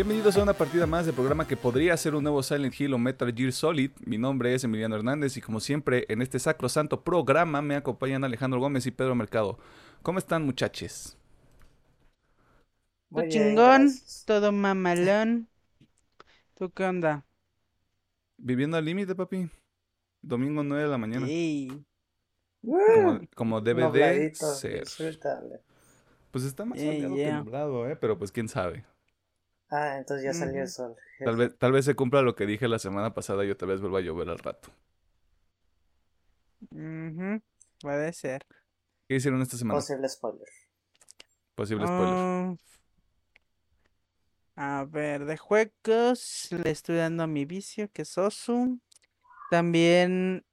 Bienvenidos a una partida más del programa que podría ser un nuevo Silent Hill o Metal Gear Solid. Mi nombre es Emiliano Hernández y como siempre en este sacrosanto programa me acompañan Alejandro Gómez y Pedro Mercado. ¿Cómo están muchachos? Todo chingón, todo mamalón. ¿Tú qué onda? Viviendo al límite, papi. Domingo 9 de la mañana. Sí. Como, debe de ser. Pues está más soleado que nublado, ¿eh? Pero pues quién sabe. Ah, entonces ya salió el sol. Tal vez, tal vez se cumpla lo que dije la semana pasada y otra vez vuelva a llover al rato. Puede ser. ¿Qué hicieron esta semana? Posible spoiler. Posible spoiler. Ah, a ver, de juegos le estoy dando a mi vicio, que es Osu. También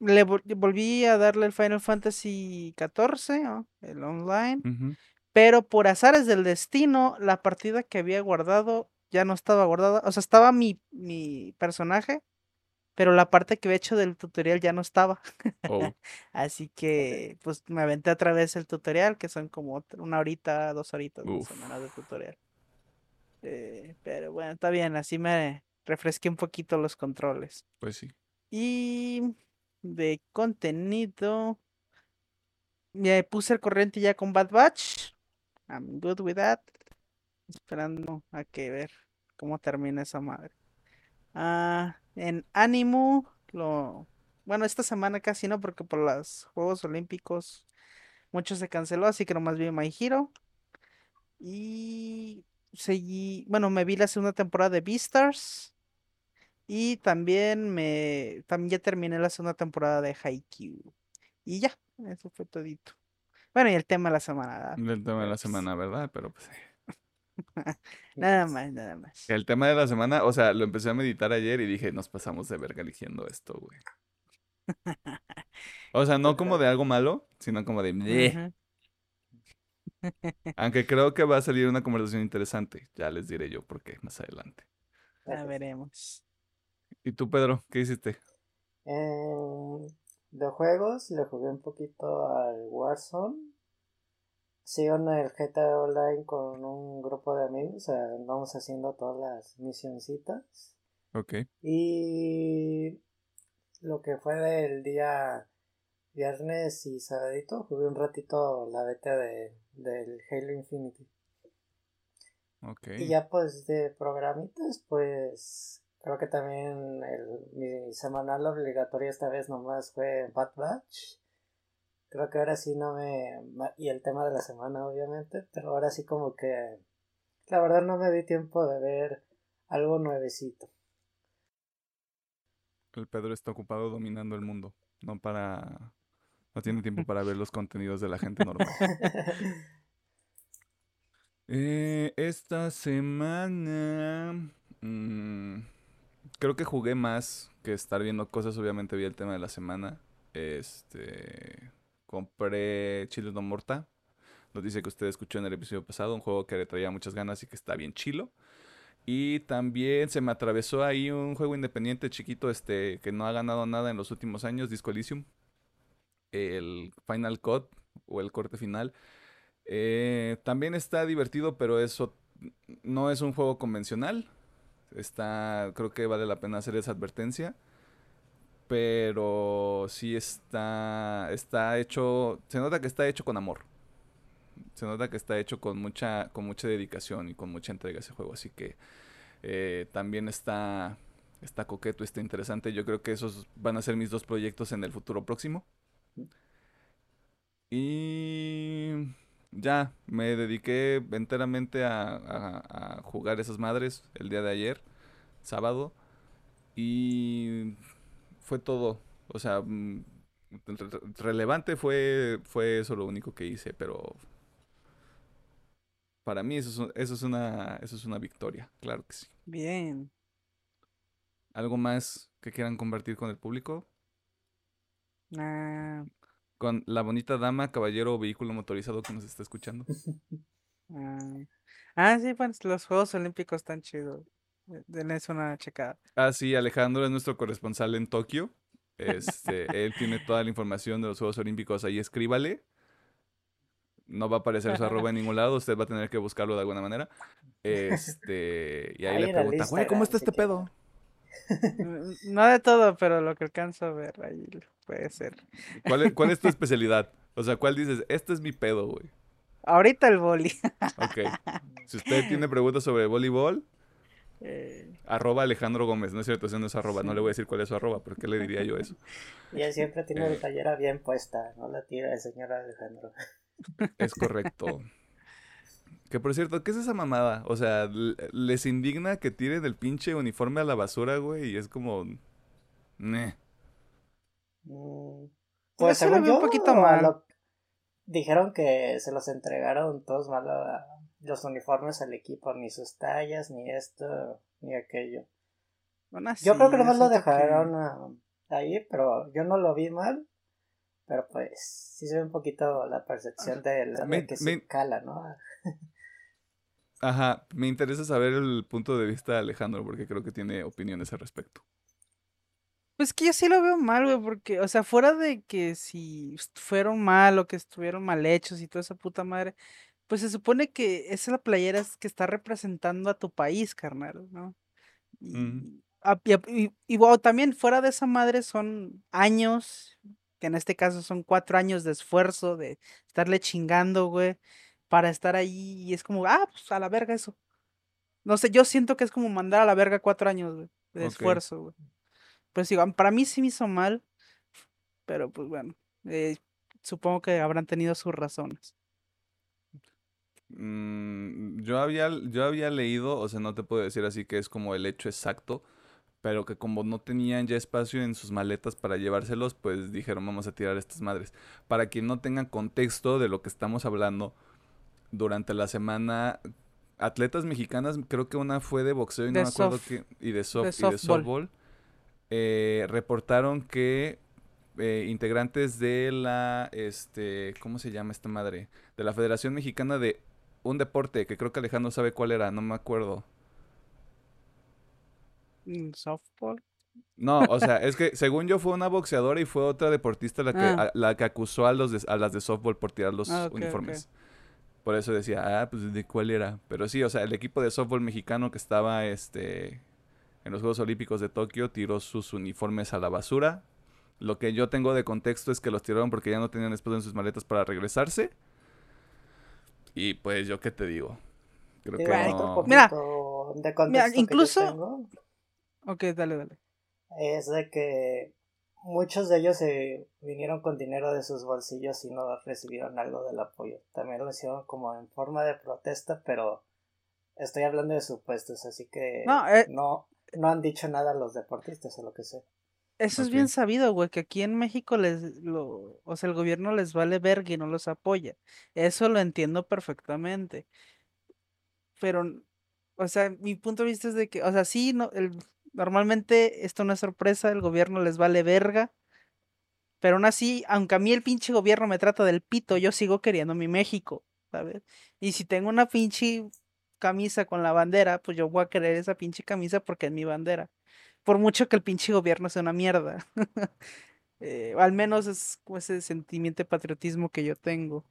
le volví a darle el Final Fantasy XIV, el online. Pero por azares del destino, la partida que había guardado ya no estaba guardada. O sea, estaba mi, mi personaje, pero la parte que había hecho del tutorial ya no estaba. Oh. Así que, pues me aventé otra vez el tutorial, que son como una horita, dos horitas más de tutorial. Eh, pero bueno, está bien, así me refresqué un poquito los controles. Pues sí. Y de contenido, me puse el corriente ya con Bad Batch. I'm good with that. Esperando a que ver cómo termina esa madre. Ah, en Animu, lo. Bueno, esta semana casi no, porque por los Juegos Olímpicos mucho se canceló, así que nomás vi My Hero. Y seguí, bueno, me vi la segunda temporada de Beastars. Y también me, también ya terminé la segunda temporada de Haikyuu. Y ya, eso fue todito. Bueno, y el tema de la semana. El tema de la semana, ¿verdad? Pero pues... nada más, nada más. El tema de la semana, o sea, lo empecé a meditar ayer y dije, nos pasamos de verga eligiendo esto, güey. O sea, no como de algo malo, sino como de... Aunque creo que va a salir una conversación interesante. Ya les diré yo por qué más adelante. Ya veremos. ¿Y tú, Pedro? ¿Qué hiciste? Eh, de juegos, le jugué un poquito al Warzone. Sigo en el GTA Online con un grupo de amigos, vamos haciendo todas las misioncitas. Ok. Y lo que fue del día viernes y sabadito, jugué un ratito la beta de, del Halo Infinity. Ok. Y ya pues de programitas, pues Creo que también el, mi semanal obligatorio esta vez nomás fue Bad Batch. Creo que ahora sí no me... Y el tema de la semana, obviamente. Pero ahora sí como que... La verdad no me di tiempo de ver algo nuevecito. El Pedro está ocupado dominando el mundo. No para... No tiene tiempo para ver los contenidos de la gente normal. eh, esta semana... Mmm, creo que jugué más que estar viendo cosas. Obviamente vi el tema de la semana. Este. Compré Chile No Morta. dice que usted escuchó en el episodio pasado. Un juego que le traía muchas ganas y que está bien chilo. Y también se me atravesó ahí un juego independiente chiquito este que no ha ganado nada en los últimos años, Disco Elysium. El Final Cut o el corte final. Eh, también está divertido, pero eso no es un juego convencional. Está, creo que vale la pena hacer esa advertencia. Pero sí está, está hecho, se nota que está hecho con amor. Se nota que está hecho con mucha, con mucha dedicación y con mucha entrega ese juego. Así que eh, también está, está coqueto, está interesante. Yo creo que esos van a ser mis dos proyectos en el futuro próximo. Y ya, me dediqué enteramente a, jugar esas madres el día de ayer, sábado, y fue todo. O sea, mm, relevante fue, fue eso lo único que hice, pero para mí eso es, eso es, una, eso es una victoria, claro que sí. Bien. ¿Algo más que quieran compartir con el público? Ah, con la bonita dama, caballero o vehículo motorizado que nos está escuchando. Ah, ah, sí, pues los Juegos Olímpicos están chidos. Denles una checada. Ah, sí, Alejandro es nuestro corresponsal en Tokio. Este, él tiene toda la información de los Juegos Olímpicos ahí, escríbale. No va a aparecer su arroba en ningún lado, usted va a tener que buscarlo de alguna manera. Este, y ahí, Ahí le pregunta, güey, ¿cómo está este pedo? Mm, No de todo, pero lo que alcanzo a ver ahí puede ser. ¿Cuál es, cuál es tu especialidad? O sea, ¿cuál dices? Este es mi pedo, güey. Ahorita el boli. Ok. Si usted tiene preguntas sobre voleibol, Eh, arroba Alejandro Gómez. No es cierto, ese no es arroba. No le voy a decir cuál es su arroba, porque le diría yo eso? Y él siempre tiene Eh. la playera bien puesta, no la tira el señor Alejandro. Es correcto. Que por cierto, ¿qué es esa mamada? O sea, les indigna que tiren el pinche uniforme a la basura, güey, y es como... Neh. Mm, Pues Pues sí lo un yo, poquito mal. lo- dijeron que se los entregaron todos mal a- los uniformes al equipo, ni sus tallas, ni esto, ni aquello. bueno, Yo creo que nomás lo que- dejaron ah, ahí, pero yo no lo vi mal. Pero pues sí se ve un poquito la percepción de, la- de Me- que me- se cala, ¿no? Ajá, me interesa saber el punto de vista de Alejandro, porque creo que tiene opiniones al respecto. Pues que yo sí lo veo mal, güey, porque, o sea, fuera de que si fueron mal o que estuvieron mal hechos y toda esa puta madre, pues se supone que esa es la playera que está representando a tu país, carnal, ¿no? Y, a- y, a- y- y, bueno, también fuera de esa madre son años, que en este caso son cuatro años de esfuerzo, de estarle chingando, güey, para estar ahí y es como, ah, pues a la verga eso. No sé, yo siento que es como mandar a la verga cuatro años, güey, de esfuerzo, güey. Pues digo, para mí sí me hizo mal, pero pues bueno, eh, supongo que habrán tenido sus razones. Mm, yo había, yo había leído, o sea, no te puedo decir así que es como el hecho exacto, pero que como no tenían ya espacio en sus maletas para llevárselos, pues dijeron vamos a tirar estas madres. Para quien no tenga contexto de lo que estamos hablando, durante la semana, atletas mexicanas, creo que una fue de boxeo y no me acuerdo soft- qué, y de, soft, de y de softball. softball, eh, reportaron que eh, integrantes de la, este, ¿cómo se llama esta madre? De la Federación Mexicana de un deporte, que creo que Alejandro sabe cuál era, no me acuerdo. Mm, Softball. No, o sea, es que según yo fue una boxeadora y fue otra deportista la que, Ah. a, la que acusó a, los de- a las de softball por tirar los Ah, uniformes. Por eso decía, ah, pues de cuál era. Pero sí, o sea, el equipo de softball mexicano que estaba este, en los Juegos Olímpicos de Tokio tiró sus uniformes a la basura. Lo que yo tengo de contexto es que los tiraron porque ya no tenían espacio en sus maletas para regresarse. Y pues yo qué te digo. Creo que Bueno, no. Mira, de que yo incluso- tengo Ok, dale, dale. es de que muchos de ellos se vinieron con dinero de sus bolsillos y no recibieron algo del apoyo. También lo hicieron como en forma de protesta, pero estoy hablando de supuestos, así que No, eh, no, no han dicho nada los deportistas o lo que sea. Eso es bien sabido, güey, que aquí en México les lo, o sea, el gobierno les vale verga y no los apoya. Eso lo entiendo perfectamente. Pero, o sea, mi punto de vista es de que, o sea, sí, no, el, normalmente esto no es sorpresa, el gobierno les vale verga. Pero aún así, aunque a mí el pinche gobierno me trata del pito, yo sigo queriendo mi México, ¿sabes? Y si tengo una pinche camisa con la bandera, pues yo voy a querer esa pinche camisa porque es mi bandera. Por mucho que el pinche gobierno sea una mierda. Eh, al menos es ese sentimiento de patriotismo que yo tengo.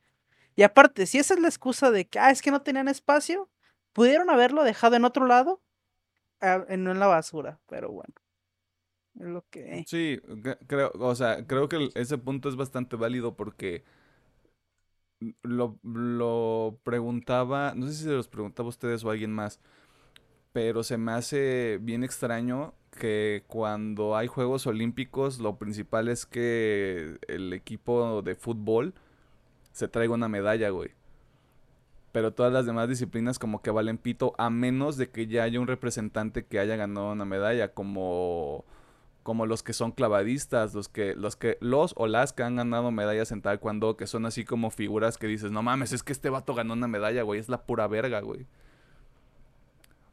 Y aparte, si esa es la excusa de que, ah, es que no tenían espacio, pudieron haberlo dejado en otro lado, ah, no en la basura, pero bueno. Es lo que... Sí, cre- creo, o sea, creo que ese punto es bastante válido porque lo, lo preguntaba, no sé si se los preguntaba a ustedes o a alguien más, pero se me hace bien extraño que cuando hay Juegos Olímpicos lo principal es que el equipo de fútbol se traiga una medalla, güey. Pero todas las demás disciplinas como que valen pito, a menos de que ya haya un representante que haya ganado una medalla, como como los que son clavadistas, los que, los que, los o las que han ganado medallas en taekwondo, que son así como figuras que dices, no mames, es que este vato ganó una medalla, güey, es la pura verga, güey.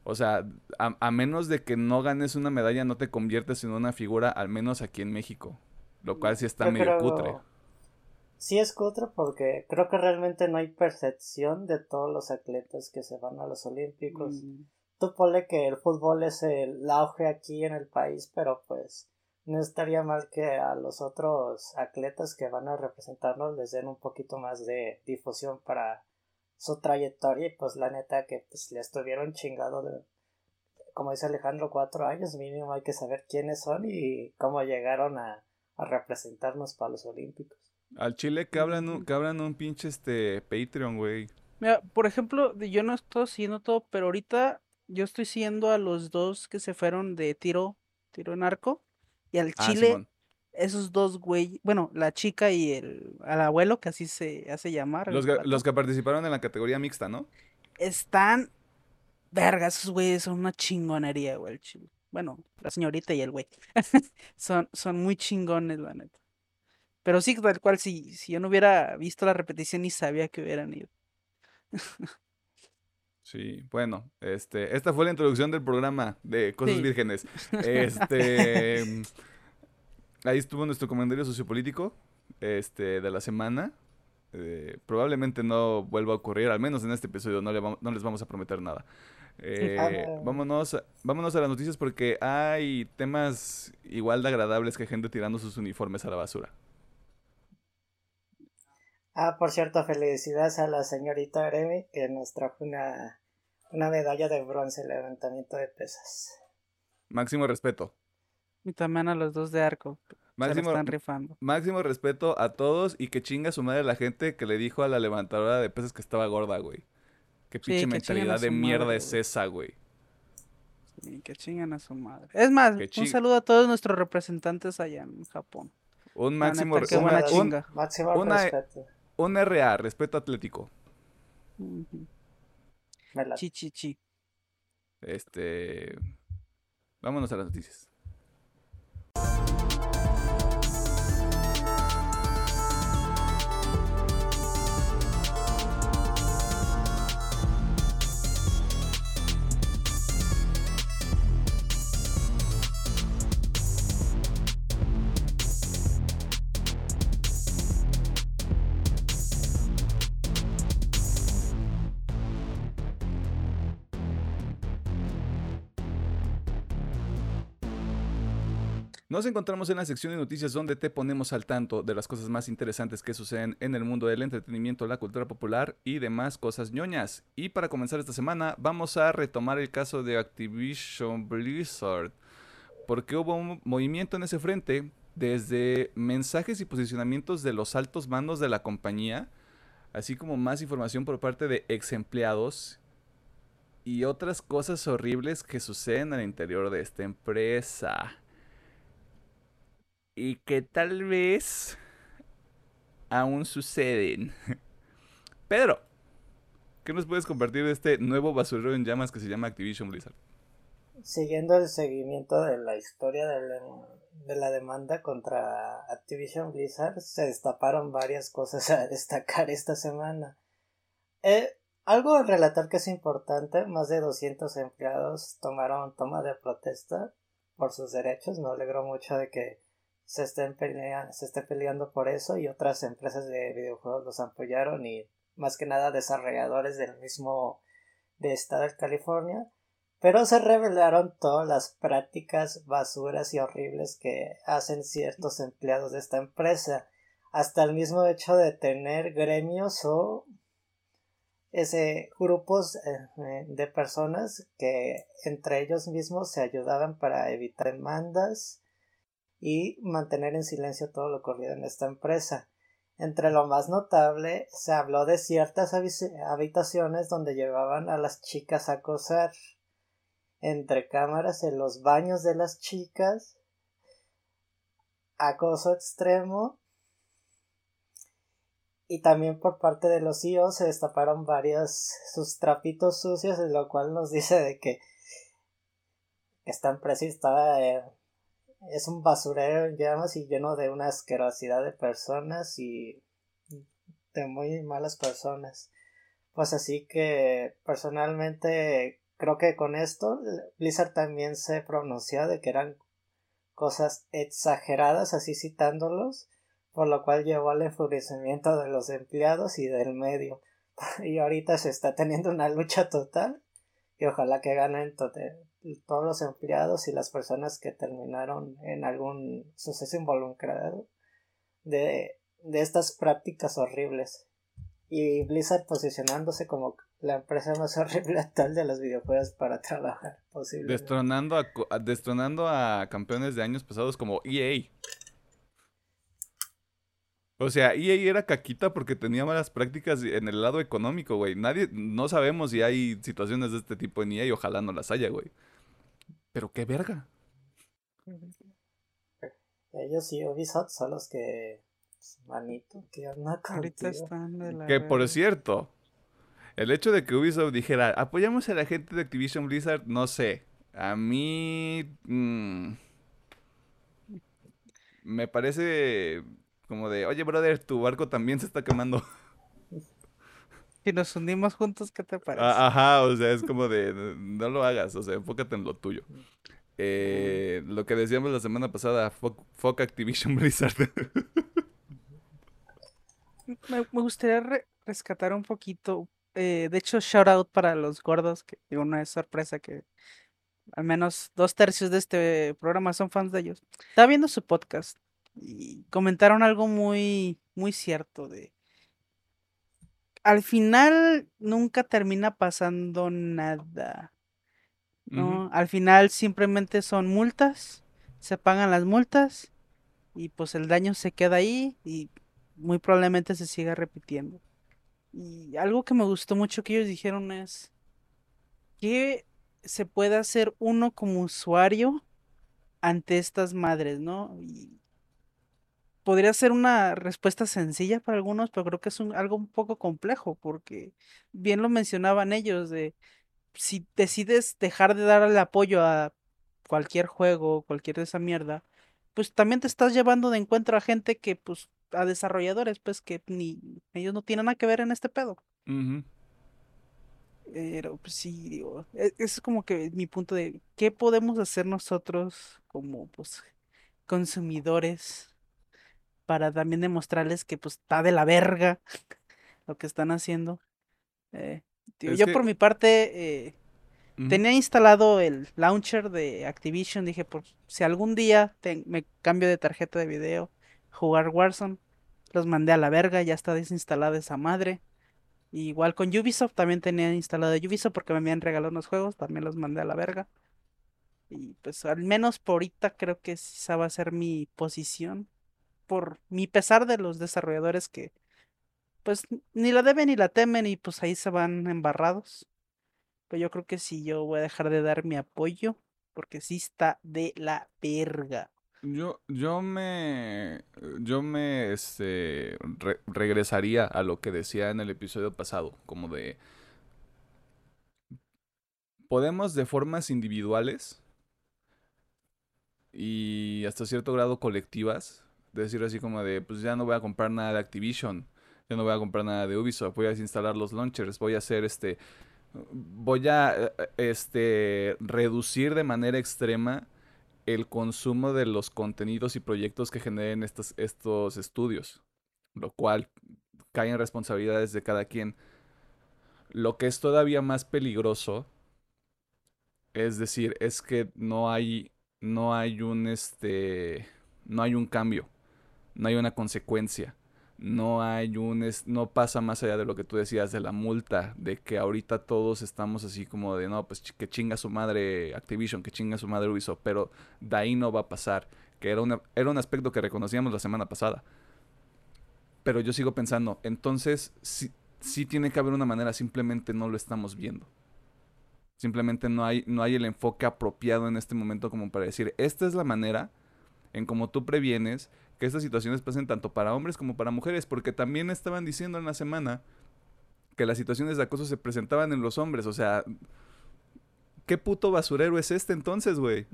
O sea, a, a menos de que no ganes una medalla, no te conviertes en una figura, al menos aquí en México. Lo cual sí está Yo medio creo- cutre. Sí es cutre porque creo que realmente no hay percepción de todos los atletas que se van a los olímpicos. Mm, Tú ponle que el fútbol es el auge aquí en el país, pero pues no estaría mal que a los otros atletas que van a representarnos les den un poquito más de difusión para su trayectoria y pues la neta que pues le estuvieron chingado de, como dice Alejandro, cuatro años mínimo hay que saber quiénes son y cómo llegaron a, a representarnos para los Olímpicos. Al Chile que hablan un, que hablan un pinche este Patreon, güey. Mira, por ejemplo, yo no estoy siguiendo todo, pero ahorita yo estoy siguiendo a los dos que se fueron de tiro, tiro en arco, y al Ah, Chile, Simón. esos dos güey, bueno, la chica y el al abuelo, que así se hace llamar, que- los que participaron en la categoría mixta, ¿no? están, verga, esos güeyes son una chingonería, güey, el Chile. Bueno, la señorita y el güey. Son, son muy chingones, la neta. Pero sí, tal cual, si, si yo no hubiera visto la repetición ni sabía que hubieran ido. Sí, bueno, este, esta fue la introducción del programa de Cosas Sí. Vírgenes. Este, ahí estuvo nuestro comentario sociopolítico, este, de la semana. Eh, probablemente no vuelva a ocurrir, al menos en este episodio no, le no les vamos a prometer nada. Eh, vámonos, a- vámonos a las noticias porque hay temas igual de agradables que gente tirando sus uniformes a la basura. Ah, por cierto, felicidades a la señorita Remy que nos trajo una, una medalla de bronce en levantamiento de pesas. Máximo respeto. Y también a los dos de arco. Máximo, están rifando. máximo respeto a todos y que chinga su madre la gente que le dijo a la levantadora de pesas que estaba gorda, güey. Qué pinche mentalidad de mierda madre, es güey. esa, güey. Sí, que chingan a su madre. Es más, Que un saludo a todos nuestros representantes allá en Japón. Un máximo, neta, qué un- buena un, chinga. Máximo una- respeto. Un RA, respeto atlético. Chi, chi, chi. Este, vámonos a las noticias. Nos encontramos en la sección de noticias donde te ponemos al tanto de las cosas más interesantes que suceden en el mundo del entretenimiento, la cultura popular y demás cosas ñoñas. Y para comenzar esta semana vamos a retomar el caso de Activision Blizzard, porque hubo un movimiento en ese frente desde mensajes y posicionamientos de los altos mandos de la compañía, así como más información por parte de ex empleados y otras cosas horribles que suceden al interior de esta empresa y que tal vez aún suceden. Pedro, ¿qué nos puedes compartir de este nuevo basurero en llamas que se llama Activision Blizzard? Siguiendo el seguimiento de la historia de la, de la demanda contra Activision Blizzard, se destaparon varias cosas a destacar esta semana. Eh, algo a relatar que es importante, más de 200 empleados tomaron toma de protesta por sus derechos. Me alegró mucho de que se estén pelea se esté peleando por eso y otras empresas de videojuegos los apoyaron y más que nada desarrolladores del mismo de estado de California pero se revelaron todas las prácticas basuras y horribles que hacen ciertos empleados de esta empresa. Hasta el mismo hecho de tener gremios o ese grupos eh, de personas que entre ellos mismos se ayudaban para evitar demandas y mantener en silencio todo lo ocurrido en esta empresa. Entre lo más notable se habló de ciertas habitaciones donde llevaban a las chicas a acosar entre cámaras en los baños de las chicas, acoso extremo y también por parte de los CEOs se destaparon varios sus trapitos sucios, lo cual nos dice de que esta empresa está eh, es un basurero en llamas y lleno de una asquerosidad de personas y de muy malas personas. Pues así que personalmente creo que con esto Blizzard también se pronunció de que eran cosas exageradas, así citándolos, por lo cual llevó al enfurecimiento de los empleados y del medio. Y ahorita se está teniendo una lucha total y ojalá que ganen todos los empleados y las personas que terminaron en algún suceso involucrado de, de estas prácticas horribles. Y Blizzard posicionándose como la empresa más horrible tal de los videojuegos para trabajar posible. Destronando a, destronando a campeones de años pasados como EA. O sea, EA era caquita porque tenía malas prácticas en el lado económico, güey. Nadie, no sabemos si hay situaciones de este tipo en EA y ojalá no las haya, güey. Pero qué verga. Ellos y Ubisoft son los que. Pues, manito, que Que por cierto, el hecho de que Ubisoft dijera, apoyamos a la gente de Activision Blizzard, no sé. A mí. Mm, me parece como de, oye, brother, tu barco también se está quemando. Si nos unimos juntos, ¿qué te parece? Ajá, o sea, es como de, no lo hagas, o sea, enfócate en lo tuyo. Eh, lo que decíamos la semana pasada, fuck, Activision Blizzard. me, gustaría rescatar un poquito, eh, de hecho, shout out para los gordos, que digo, no es sorpresa que al menos dos tercios de este programa son fans de ellos. Estaba viendo su podcast y comentaron algo muy, muy cierto de... Al final nunca termina pasando nada. ¿no? Al final simplemente son multas, se pagan las multas y pues el daño se queda ahí y muy probablemente se siga repitiendo. Y algo que me gustó mucho que ellos dijeron es que se puede hacer uno como usuario ante estas madres, ¿no? Y podría ser una respuesta sencilla para algunos, pero creo que es algo un poco complejo, porque bien lo mencionaban ellos, de si decides dejar de dar el apoyo a cualquier juego, cualquier de esa mierda, pues también te estás llevando de encuentro a gente que, pues, a desarrolladores, pues, que ni ellos no tienen nada que ver en este pedo. Pero, pues sí, digo, e, es como que mi punto de, ¿qué podemos hacer nosotros como, pues, consumidores? Para también demostrarles que pues está de la verga lo que están haciendo. Eh, yo por mi parte eh, tenía instalado el launcher de Activision, dije, por si algún día me cambio de tarjeta de video, jugar Warzone, los mandé a la verga, ya está desinstalada esa madre. igual con Ubisoft también tenía instalado Ubisoft porque me habían regalado unos juegos, también los mandé a la verga. Y pues al menos por ahorita creo que esa va a ser mi posición por mi pesar de los desarrolladores que pues ni la deben ni la temen y pues ahí se van embarrados. Pero yo creo que sí, yo voy a dejar de dar mi apoyo porque sí está de la verga. Yo, yo me, yo me, este, regresaría a lo que decía en el episodio pasado, como de, podemos de formas individuales y hasta cierto grado colectivas decir así como de, pues ya no voy a comprar nada de Activision, ya no voy a comprar nada de Ubisoft, voy a desinstalar los launchers, voy a hacer este, voy a este, reducir de manera extrema el consumo de los contenidos y proyectos que generen estos, estos estudios, lo cual cae en responsabilidades de cada quien. Lo que es todavía más peligroso, es decir, es que no hay, no hay un, este, no hay un cambio no hay una consecuencia. No hay un no pasa más allá de lo que tú decías de la multa, de que ahorita todos estamos así como de no, pues que chinga su madre Activision, que chinga su madre Ubisoft, pero de ahí no va a pasar, que era, era un aspecto que reconocíamos la semana pasada. Pero yo sigo pensando, entonces sí, sí tiene que haber una manera, simplemente no lo estamos viendo. Simplemente no hay, no hay el enfoque apropiado en este momento como para decir, esta es la manera en cómo tú previenes que estas situaciones pasen tanto para hombres como para mujeres, porque también estaban diciendo en la semana que las situaciones de acoso se presentaban en los hombres, o sea, ¿qué puto basurero es este entonces, güey?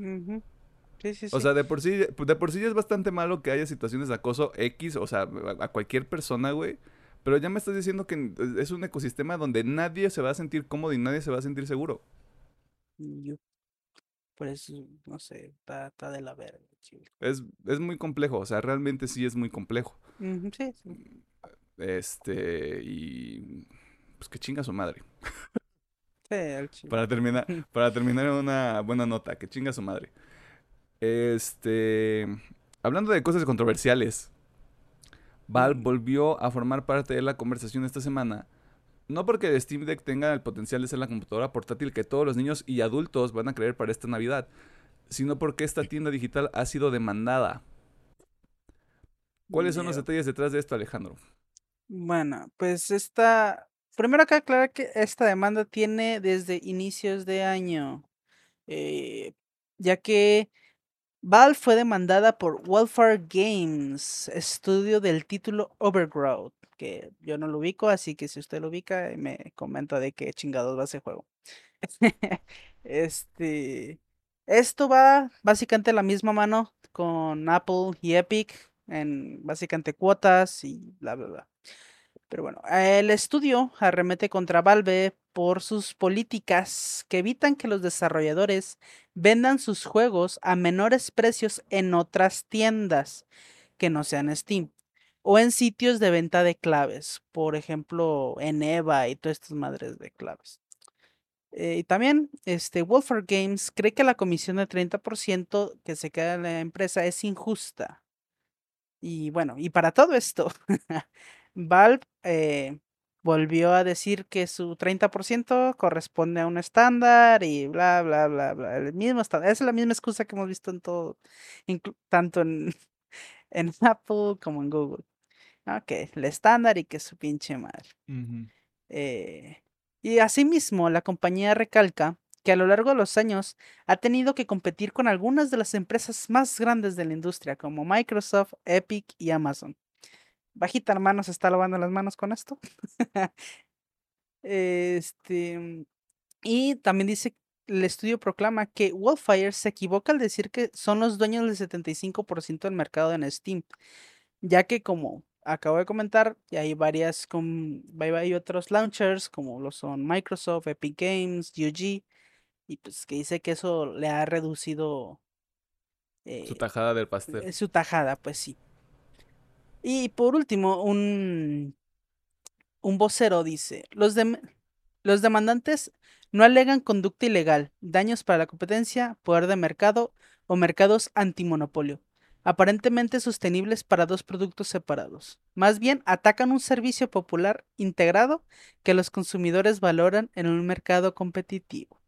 sí, sí, sí. O sea, de por sí, de por sí es bastante malo que haya situaciones de acoso X, o sea, a cualquier persona, güey. Pero ya me estás diciendo que es un ecosistema donde nadie se va a sentir cómodo y nadie se va a sentir seguro. Por eso, no sé, está, de la verga. Es, es muy complejo, o sea, realmente sí es muy complejo. sí, Este, y pues que chinga su madre. Sí. Para terminar, para terminar en una buena nota, que chinga su madre. Este, hablando de cosas controversiales, Mm. volvió a formar parte de la conversación esta semana. No porque el Steam Deck tenga el potencial de ser la computadora portátil que todos los niños y adultos van a creer para esta Navidad, sino porque esta tienda digital ha sido demandada. ¿Cuáles son los detalles detrás de esto, Alejandro? Bueno, pues esta. Primero que aclarar que esta demanda tiene desde inicios de año. eh, ya que Valve fue demandada por Welfare Games, estudio del título Overgrowth, que yo no lo ubico, así que si usted lo ubica, me comenta de qué chingados va ese juego. Este, esto va básicamente la misma mano con Apple y Epic en básicamente cuotas y bla bla bla. Pero bueno, el estudio arremete contra Valve por sus políticas que evitan que los desarrolladores vendan sus juegos a menores precios en otras tiendas que no sean Steam o en sitios de venta de claves, por ejemplo, en EVA y todas estas madres de claves. Eh, y también, este, Wolford Games cree que la comisión de 30% que se queda en la empresa es injusta. Y bueno, y para todo esto, Valve eh, volvió a decir que su 30% corresponde a un estándar y bla, bla, bla, bla. El mismo estándar. Es la misma excusa que hemos visto en todo, tanto en, en Apple como en Google. Ok, el estándar y que su pinche madre. Eh, y asimismo, la compañía recalca que a lo largo de los años ha tenido que competir con algunas de las empresas más grandes de la industria, como Microsoft, Epic y Amazon. Bajita hermano se está lavando las manos con esto. este, y también dice, el estudio proclama que Wildfire se equivoca al decir que son los dueños del 75% del mercado en Steam, ya que como acabo de comentar, y hay varias con, hay, otros launchers como lo son Microsoft, Epic Games, GOG, y pues que dice que eso le ha reducido Su eh, tajada del pastel. su tajada, pues sí. Y por último, un, un vocero dice, los, los demandantes no alegan conducta ilegal, daños para la competencia, poder de mercado o mercados antimonopolio, aparentemente sostenibles para dos productos separados. Más bien atacan un servicio popular integrado que los consumidores valoran en un mercado competitivo.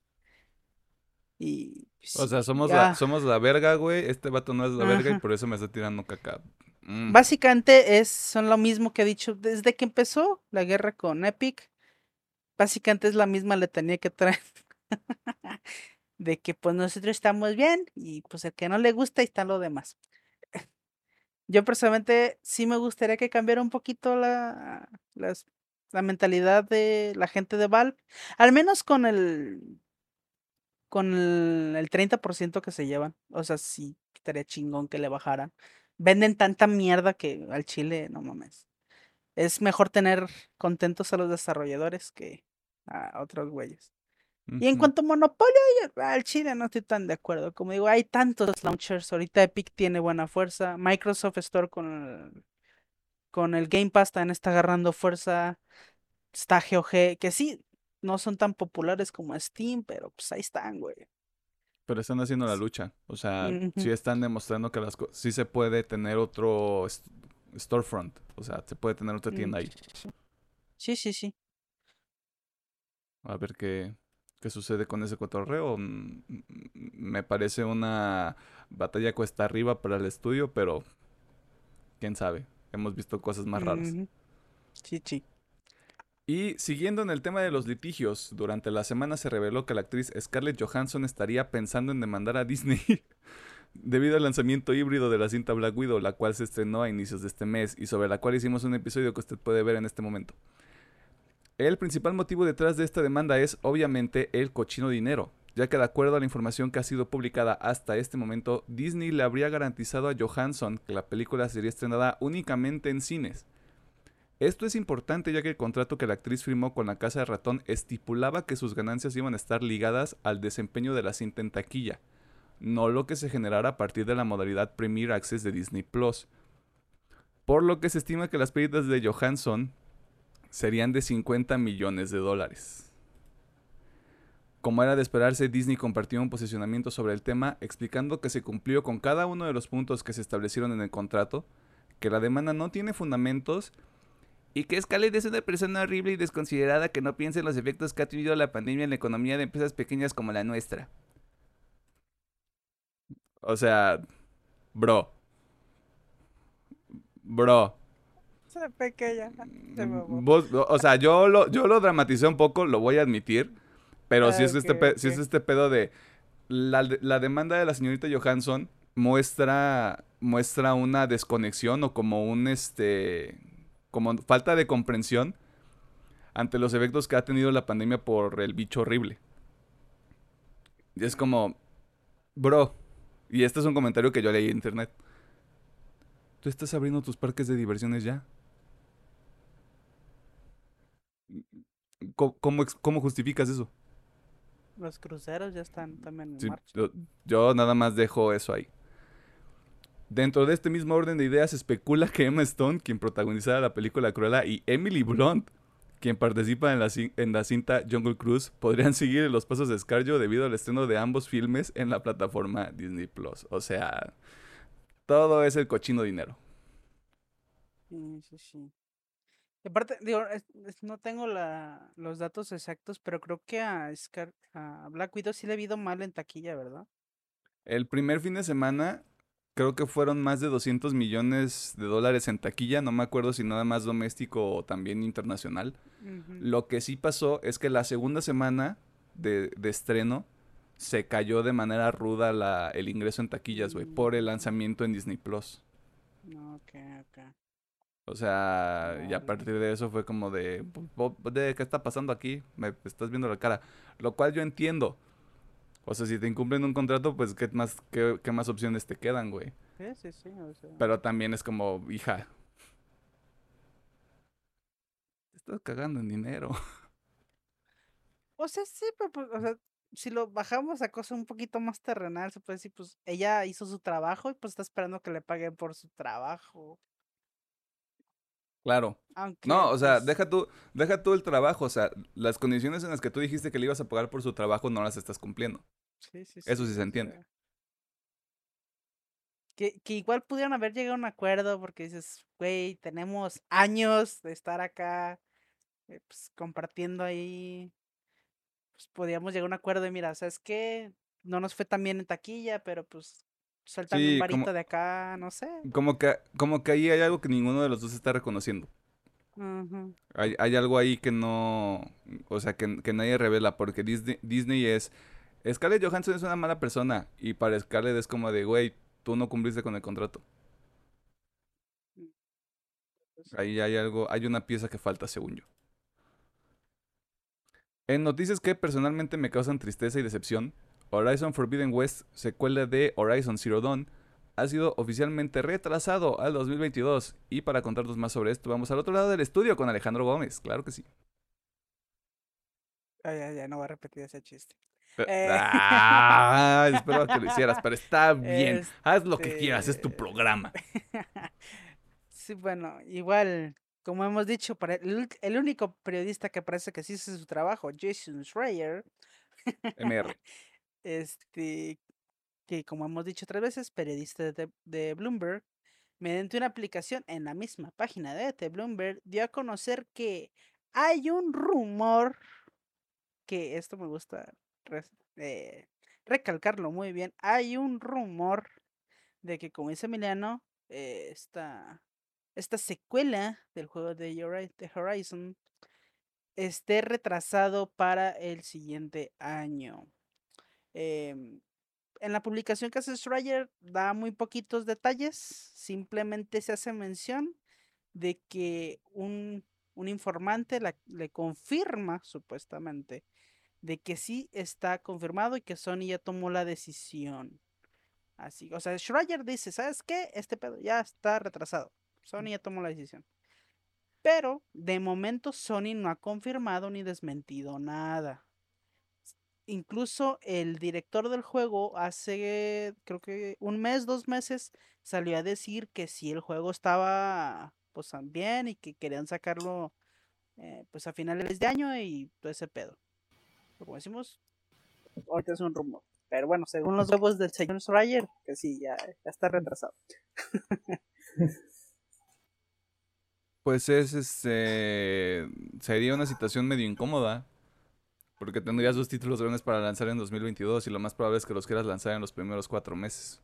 Y pues, O sea, somos, ya. la, somos la verga, güey. Este vato no es la verga y por eso me está tirando caca. Mm. Básicamente es, son lo mismo que he dicho desde que empezó la guerra con Epic. Básicamente es la misma letanía que traen. de que pues nosotros estamos bien y pues el que no le gusta y está lo demás. Yo personalmente sí me gustaría que cambiara un poquito la, la mentalidad de la gente de Valve. Al menos con el con el, el 30% que se llevan. O sea, sí, estaría chingón que le bajaran. Venden tanta mierda que al chile, no mames. Es mejor tener contentos a los desarrolladores que a otros güeyes. Y en cuanto a monopolio, yo al chile no estoy tan de acuerdo. Como digo, hay tantos launchers. Ahorita Epic tiene buena fuerza. Microsoft Store con el, con el Game Pass también está agarrando fuerza. Está GOG, que sí, no son tan populares como Steam, pero pues ahí están, güey. Pero están haciendo la lucha. O sea, sí están demostrando que las cosas. Sí se puede tener otro storefront. O sea, se puede tener otra tienda ahí. Sí, sí, sí. A ver qué, qué sucede con ese cotorreo. Mm, mm, Me parece una batalla cuesta arriba para el estudio, pero quién sabe. Hemos visto cosas más raras. Sí, sí. Y siguiendo en el tema de los litigios, durante la semana se reveló que la actriz Scarlett Johansson estaría pensando en demandar a Disney debido al lanzamiento híbrido de la cinta Black Widow, la cual se estrenó a inicios de este mes y sobre la cual hicimos un episodio que usted puede ver en este momento. El principal motivo detrás de esta demanda es obviamente el cochino dinero, ya que de acuerdo a la información que ha sido publicada hasta este momento, Disney le habría garantizado a Johansson que la película sería estrenada únicamente en cines. Esto es importante ya que el contrato que la actriz firmó con la Casa de Ratón estipulaba que sus ganancias iban a estar ligadas al desempeño de la cinta en taquilla, no lo que se generara a partir de la modalidad Premier Access de Disney Plus. Por lo que se estima que las pérdidas de Johansson serían de 50 millones de dólares. Como era de esperarse, Disney compartió un posicionamiento sobre el tema, explicando que se cumplió con cada uno de los puntos que se establecieron en el contrato, que la demanda no tiene fundamentos y que Scarlett es una persona horrible y desconsiderada que no piensa en los efectos que ha tenido la pandemia en la economía de empresas pequeñas como la nuestra. O sea, bro. Bro. Pequeña. se mamó. Vos- o sea, yo lo, yo lo dramaticé un poco, lo voy a admitir. Pero si es este, si es este pedo de. La, la demanda de la señorita Johansson muestra. muestra una desconexión o como un este. como falta de comprensión ante los efectos que ha tenido la pandemia por el bicho horrible. Y es como. Bro. Y este es un comentario que yo leí en internet. Tú estás abriendo tus parques de diversiones ya. ¿Cómo, cómo justificas eso? Los cruceros ya están también en Sí, marcha. yo, yo nada más dejo eso ahí. Dentro de este mismo orden de ideas, especula que Emma Stone, quien protagonizara la película Cruella, y Emily Blunt, quien participa en la, en la cinta Jungle Cruise, podrían seguir los pasos de Scarjo debido al estreno de ambos filmes en la plataforma Disney Plus. O sea, todo es el cochino dinero. Sí, sí, sí. Aparte, digo, es- es- no tengo la, los datos exactos, pero creo que a, Scar- a Black Widow sí le ha ido mal en taquilla, ¿verdad? El primer fin de semana, creo que fueron más de 200 millones de dólares en taquilla. No me acuerdo si nada más doméstico o también internacional. Ujú. Lo que sí pasó es que la segunda semana de, de estreno se cayó de manera ruda la, el ingreso en taquillas, güey, por el Mm. lanzamiento en Disney Plus. No, ok, ok. O sea, y a partir de eso fue como de, "Bo- bo- de, ¿qué está pasando aquí? Me estás viendo la cara. Lo cual yo entiendo. O sea, si te incumplen un contrato, pues ¿qué más, qué, qué más opciones te quedan, güey? Sí, sí, sí. O sea, Pero también es como, hija, te estás cagando en dinero. o sea, sí, pero pues, o sea, si lo bajamos a cosa un poquito más terrenal, se puede decir, pues ella hizo su trabajo y pues está esperando que le paguen por su trabajo. Claro. Aunque, No, o sea, pues, deja tú, deja tú el trabajo, o sea, las condiciones en las que tú dijiste que le ibas a pagar por su trabajo no las estás cumpliendo. Sí, sí, Eso sí se o entiende. sea, Que, que igual pudieron haber llegado a un acuerdo porque dices, güey, tenemos años de estar acá, eh, pues, compartiendo ahí. Pues podíamos llegar a un acuerdo y mira, ¿sabes qué? No nos fue tan bien en taquilla, pero pues suéltame Sí, un como- varito de acá, no sé. Como que, como que ahí hay algo que ninguno de los dos está reconociendo. Hay, hay algo ahí que no, o sea, que, que nadie revela, porque Disney, Disney es, Scarlett Johansson es una mala persona, y para Scarlett es como de, güey, tú no cumpliste con el contrato. pues, Ahí hay algo, hay una pieza que falta, según yo. En noticias que personalmente me causan tristeza y decepción, Horizon Forbidden West, secuela de Horizon Zero Dawn, ha sido oficialmente retrasado al 2022. Y para contarnos más sobre esto, vamos al otro lado del estudio con Alejandro Gómez, claro que sí. ay, ay, ay, no voy a repetir ese chiste. Eh. Ah, espero que lo hicieras, pero está bien. Haz lo que quieras, es tu Este, programa. Sí, bueno, igual, como hemos dicho, para el, ul- el único periodista que parece que sí hace su trabajo, Jason Schreier, MR. este, que como hemos dicho tres veces, periodista de, Bloomberg, mediante una aplicación en la misma página de The Bloomberg, dio a conocer que hay un rumor, que esto me gusta eh, recalcarlo muy bien, hay un rumor de que, como dice Emiliano, eh, esta, esta secuela del juego de Horizon esté retrasado para el siguiente año. Em, en la publicación que hace Schreier da muy poquitos detalles, simplemente se hace mención de que un, un informante le confirma supuestamente de que sí está confirmado y que Sony ya tomó la decisión. Así, o sea, Schreier dice, ¿sabes qué? Este pedo ya está retrasado. Sony ya tomó la decisión. Pero de momento Sony no ha confirmado ni desmentido nada. Incluso el director del juego hace, creo que un mes, dos meses, salió a decir que si el juego estaba pues bien y que querían sacarlo eh, pues a finales de año y todo ese pedo. Pero como decimos, ahorita es un rumor. Pero bueno, según los huevos del señor Schreier, que sí, ya, ya está retrasado. Pues es este. Sería una situación medio incómoda. Porque tendrías dos títulos grandes para lanzar en 2022 y lo más probable es que los quieras lanzar en los primeros cuatro meses.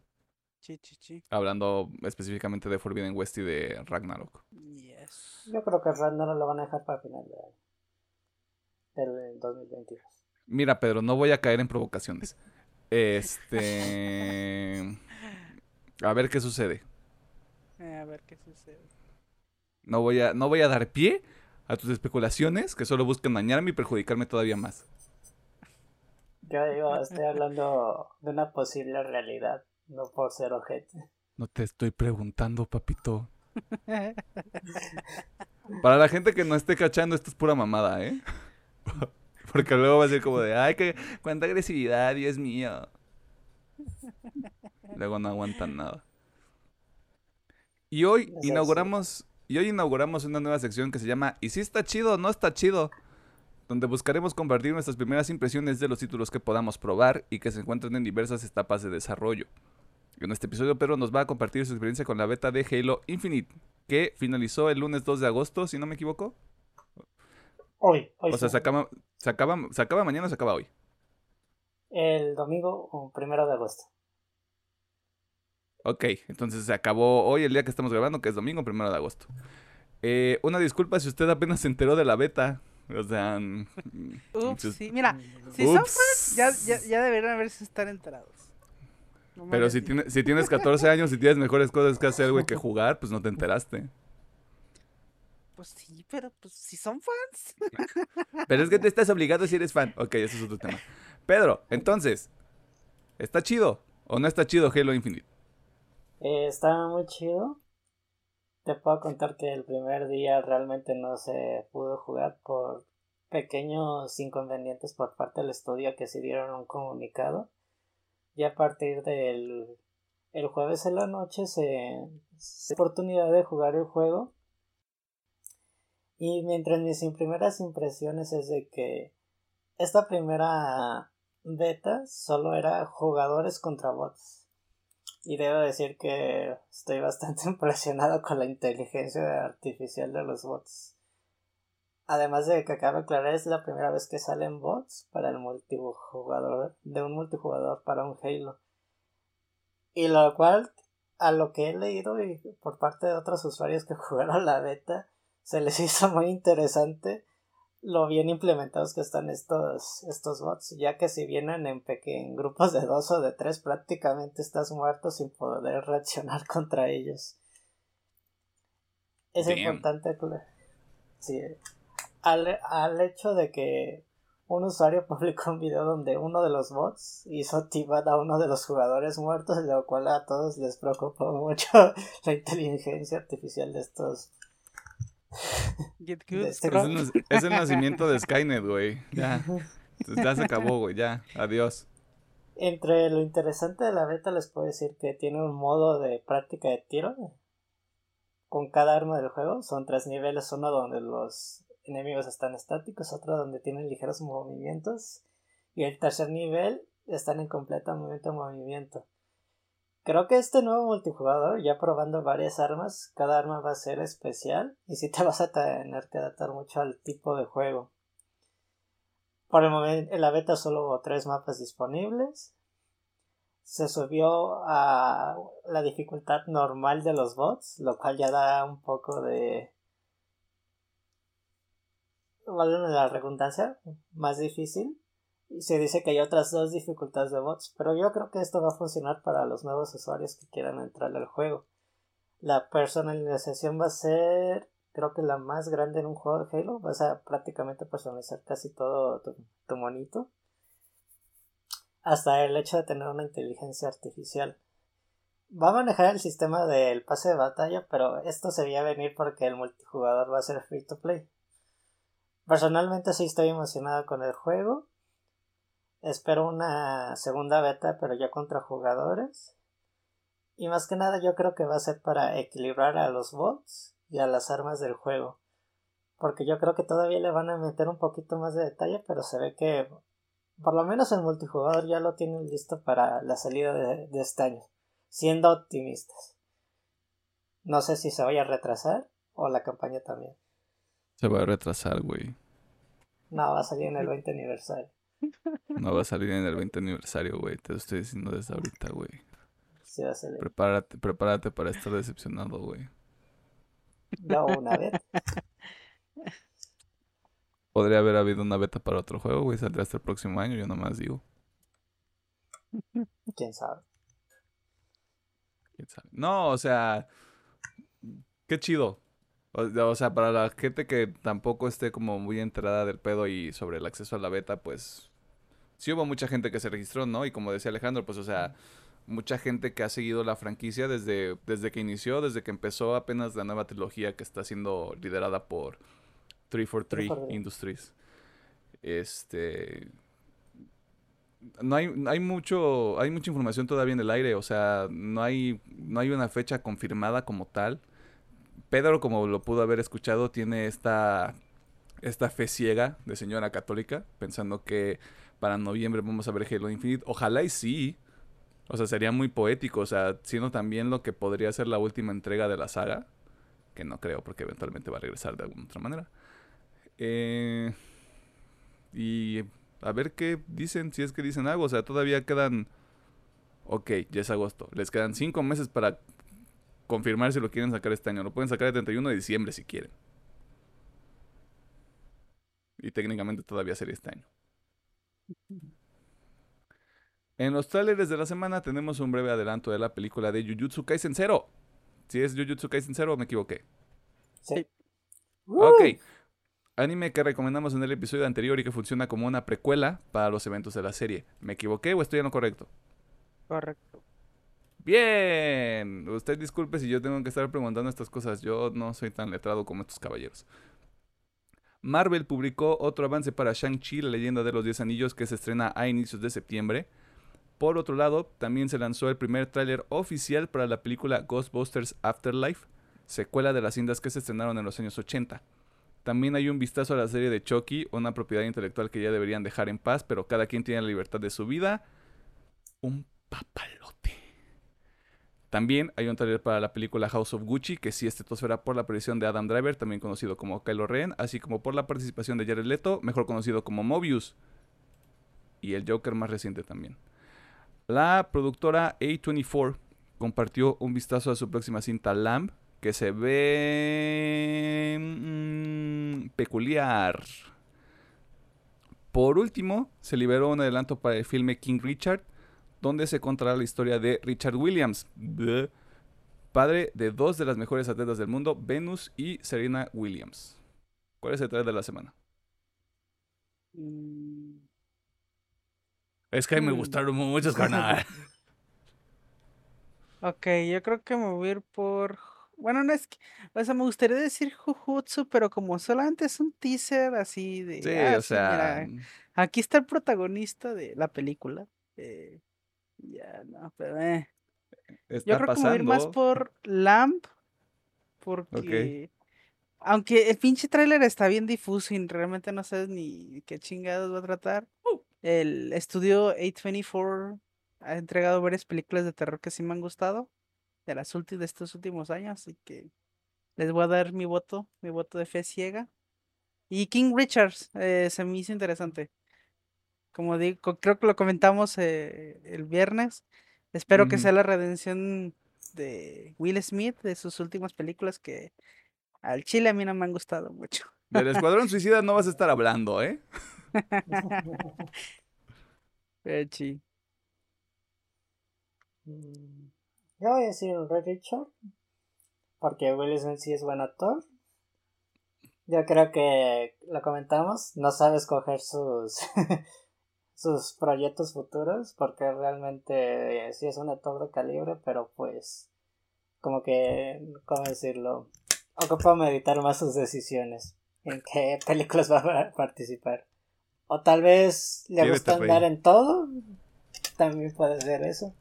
Sí, sí, sí. Hablando específicamente de Forbidden West y de Ragnarok. Yes. Yo creo que Ragnarok lo van a dejar para final de año. Del 2022. Mira, Pedro, no voy a caer en provocaciones. Este. A ver qué sucede. Eh, a ver qué sucede. No voy a, no voy a dar pie a tus especulaciones que solo buscan dañarme y perjudicarme todavía más. Yo digo, estoy hablando de una posible realidad, no por ser ojete. No te estoy preguntando, papito. Para la gente que no esté cachando, esto es pura mamada, ¿eh? Porque luego va a ser como de, ay, que cuánta agresividad, Dios mío. Luego no aguantan nada. Y hoy inauguramos, y hoy inauguramos una nueva sección que se llama ¿Y si está chido o no está chido? Donde buscaremos compartir nuestras primeras impresiones de los títulos que podamos probar y que se encuentran en diversas etapas de desarrollo. En este episodio Pedro nos va a compartir su experiencia con la beta de Halo Infinite, que finalizó el lunes 2 de agosto, si no me equivoco. Hoy, hoy O sea, sí. se acaba, se acaba, se acaba mañana o se acaba hoy. El domingo o primero de agosto. Ok, entonces se acabó hoy el día que estamos grabando, que es domingo, primero de agosto. Eh, una disculpa si usted apenas se enteró de la beta. O sea, Ups, sí. Mira, si son fans, ya, ya, ya deberían haberse estar enterados. No Pero tiene- si tienes 14 años y tienes mejores cosas que hacer, güey, que jugar, pues no te enteraste. Pues sí, pero pues si son fans. Pero es que te estás obligado si eres fan. Ok, ese es otro tema. Pedro, entonces, ¿está chido o no está chido Halo Infinite? Eh, está muy chido. Te puedo contar que el primer día realmente no se pudo jugar por pequeños inconvenientes por parte del estudio que sí dieron un comunicado. Y a partir del el jueves en la noche se, se oportunidad de jugar el juego. Y mientras mis primeras impresiones es de que esta primera beta solo era jugadores contra bots. Y debo decir que estoy bastante impresionado con la inteligencia artificial de los bots. Además de que acabo de aclarar, es la primera vez que salen bots para el multijugador, de un multijugador para un Halo. Y lo cual, a lo que he leído y por parte de otros usuarios que jugaron la beta, se les hizo muy interesante lo bien implementados que están estos, estos bots, ya que si vienen en, en grupos de dos o de tres, prácticamente estás muerto sin poder reaccionar contra ellos. Es Damn. importante sí, al, al hecho de que un usuario publicó un video donde uno de los bots hizo tibar a uno de los jugadores muertos, lo cual a todos les preocupó mucho la inteligencia artificial de estos Get de good. Es el, juego. nac- es el nacimiento de Skynet, güey. Ya. Ya se acabó, güey. Ya. Adiós. Entre lo interesante de la beta les puedo decir que tiene un modo de práctica de tiro con cada arma del juego. Son tres niveles, uno donde los enemigos están estáticos, otro donde tienen ligeros movimientos y el tercer nivel están en completo movimiento movimiento. Creo que este nuevo multijugador, ya probando varias armas, cada arma va a ser especial y si te vas a tener que adaptar mucho al tipo de juego. Por el momento, en la beta solo hubo tres mapas disponibles. Se subió a la dificultad normal de los bots, lo cual ya da un poco de. Vale la redundancia, más difícil. Y se dice que hay otras dos dificultades de bots, pero yo creo que esto va a funcionar para los nuevos usuarios que quieran entrar al juego. La personalización va a ser creo que la más grande en un juego de Halo. Vas a prácticamente personalizar casi todo tu, monito. Hasta el hecho de tener una inteligencia artificial. Va a manejar el sistema del pase de batalla, pero esto se veía venir porque el multijugador va a ser free to play. Personalmente sí estoy emocionado con el juego. Espero una segunda beta, pero ya contra jugadores. Y más que nada yo creo que va a ser para equilibrar a los bots y a las armas del juego. Porque yo creo que todavía le van a meter un poquito más de detalle, pero se ve que por lo menos el multijugador ya lo tienen listo para la salida de, de este año, siendo optimistas. No sé si se vaya a retrasar o la campaña también. Se va a retrasar, güey. No, va a salir en el 20 aniversario. No va a salir en el 20 aniversario, güey. Te lo estoy diciendo desde ahorita, güey. Sí va a salir. Prepárate, prepárate para estar decepcionado, güey. Hubo una vez. Podría haber habido una beta para otro juego, güey. Saldrá hasta el próximo año, yo nomás digo. ¿Quién sabe? ¿Quién sabe? No, o sea, qué chido. O, o sea, para la gente que tampoco esté como muy enterada del pedo y sobre el acceso a la beta, pues sí hubo mucha gente que se registró, ¿no? Y como decía Alejandro, pues o sea, mucha gente que ha seguido la franquicia desde, desde que inició, desde que empezó apenas la nueva trilogía que está siendo liderada por 343 343. Industries. Este no hay, hay mucho, hay mucha información todavía en el aire, o sea, no hay, no hay una fecha confirmada como tal. Pedro, como lo pudo haber escuchado, tiene esta, esta fe ciega de señora católica, pensando que para noviembre vamos a ver Halo Infinite. Ojalá y sí. O sea, sería muy poético, o sea, siendo también lo que podría ser la última entrega de la saga, que no creo porque eventualmente va a regresar de alguna otra manera. Eh, y a ver qué dicen, si es que dicen algo. O sea, todavía quedan. Ok, ya es agosto. Les quedan cinco meses para confirmar si lo quieren sacar este año. Lo pueden sacar el 31 de diciembre si quieren. Y técnicamente todavía sería este año. En los trailers de la semana tenemos un breve adelanto de la película de Jujutsu Kaisen 0. Si es Jujutsu Kaisen 0 me equivoqué. Sí. Ok. Anime que recomendamos en el episodio anterior y que funciona como una precuela para los eventos de la serie. ¿Me equivoqué o estoy en lo correcto? Correcto. Bien. Usted disculpe si yo tengo que estar preguntando estas cosas. Yo no soy tan letrado como estos caballeros. Marvel publicó otro avance para Shang-Chi, la leyenda de los 10 anillos, que se estrena a inicios de septiembre. Por otro lado, también se lanzó el primer tráiler oficial para la película Ghostbusters Afterlife, secuela de las cintas que se estrenaron en los años 80. También hay un vistazo a la serie de Chucky, una propiedad intelectual que ya deberían dejar en paz, pero cada quien tiene la libertad de su vida. Un papalote. También hay un trailer para la película House of Gucci, que sí estetosfera por la aparición de Adam Driver, también conocido como Kylo Ren, así como por la participación de Jared Leto, mejor conocido como Mobius. Y el Joker más reciente también. La productora A24 compartió un vistazo a su próxima cinta Lamb, que se ve mm, peculiar. Por último, se liberó un adelanto para el filme King Richard, donde se contará la historia de Richard Williams, bleh, padre de dos de las mejores atletas del mundo, Venus y Serena Williams. ¿Cuál es el trailer de la semana? Mm, Es que me Hmm. gustaron muchos, carnal. Ok, yo creo que me voy a ir por. Bueno, no es que. O sea, me gustaría decir Jujutsu, pero como solamente es un teaser así de. Sí, "Ah, o sí, sea, mira, aquí está el protagonista de la película. eh, ya, no, pero eh. está Yo creo que me voy a ir más por Lamp, porque. Aunque el pinche tráiler está bien difuso y realmente no sabes ni qué chingados va a tratar. El estudio A24 ha entregado varias películas de terror que sí me han gustado de las de estos últimos años, así que les voy a dar mi voto, mi voto de fe ciega. Y King Richards eh, se me hizo interesante. Como digo, creo que lo comentamos eh, el viernes. Espero que sea la redención de Will Smith de sus últimas películas que al chile a mí no me han gustado mucho. Del Escuadrón Suicida no vas a estar hablando, ¿eh? Sí. Mm, Yo voy a decir Red Richard. Porque Will Smith sí es buen actor. Yo creo que lo comentamos. No sabe escoger sus sus proyectos futuros. Porque realmente eh, sí es un actor de calibre. Pero pues. Como que. ¿Cómo decirlo? Ocupa meditar más sus decisiones. En qué películas va a participar. O tal vez le gusta andar en todo. También puede ser eso.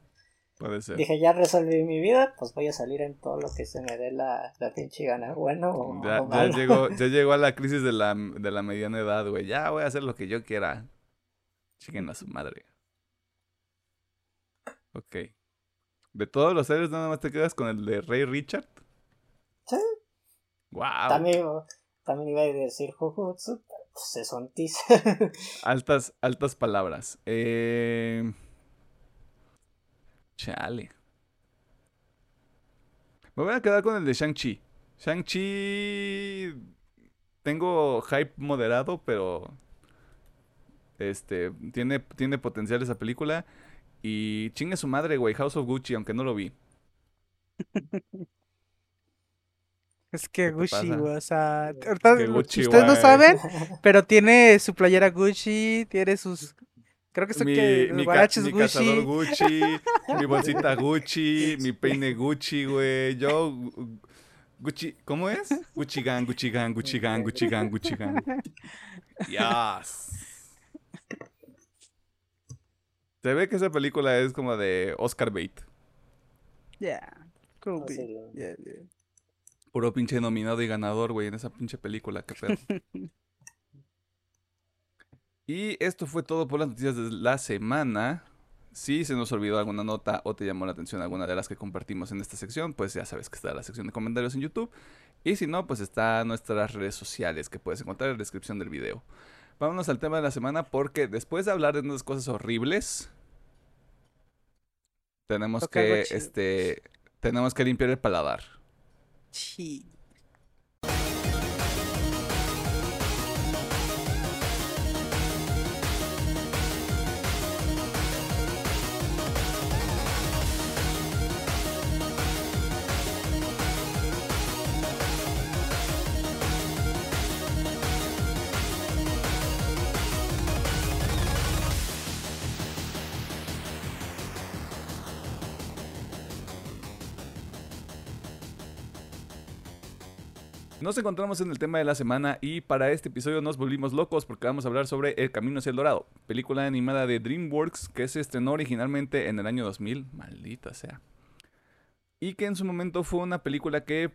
Puede ser. Dije, ya resolví mi vida, pues voy a salir en todo lo que se me dé la, la pinche gana. Bueno o, Ya, o ya llegó, ya llegó a la crisis de la, de la mediana edad, güey. Ya voy a hacer lo que yo quiera. Chinguen a su madre. Ok. De todos los seres, nada más te quedas con el de Rey Richard. Sí. Wow. También, también iba a decir Jujutsu, pues One Piece. Altas, altas palabras. Eh... Chale. Me voy a quedar con el de Shang-Chi. Shang-Chi. Tengo hype moderado, pero. Este. Tiene, tiene potencial esa película. Y chingue su madre, güey. House of Gucci, aunque no lo vi. Es que ¿Qué te Gucci, güey, o sea, ahorita, Gucci, ustedes no saben, pero tiene su playera Gucci, tiene sus, creo que son Mi, que mi, ca- guaraches mi Gucci. cazador Gucci, mi bolsita Gucci, mi peine Gucci, güey. Yo, gu- Gucci, ¿cómo es? Gucci Gang, Gucci Gang, Gucci Gang, Gucci Gang, Gucci Gang. Yes. Se ve que esa película es como de Oscar bait. Yeah, could be, Así. yeah, yeah. Puro pinche nominado y ganador, güey, en esa pinche película, qué pedo. Y esto fue todo por las noticias de la semana. Si se nos olvidó alguna nota o te llamó la atención alguna de las que compartimos en esta sección, pues ya sabes que está la sección de comentarios en YouTube. Y si no, pues está nuestras redes sociales que puedes encontrar en la descripción del video. Vámonos al tema de la semana porque después de hablar de unas cosas horribles, tenemos Toca que, este, tenemos que limpiar el paladar. Sí. Nos encontramos en el tema de la semana y para este episodio nos volvimos locos porque vamos a hablar sobre El Camino hacia el Dorado, película animada de DreamWorks que se estrenó originalmente en el año 2000, maldita sea. Y que en su momento fue una película que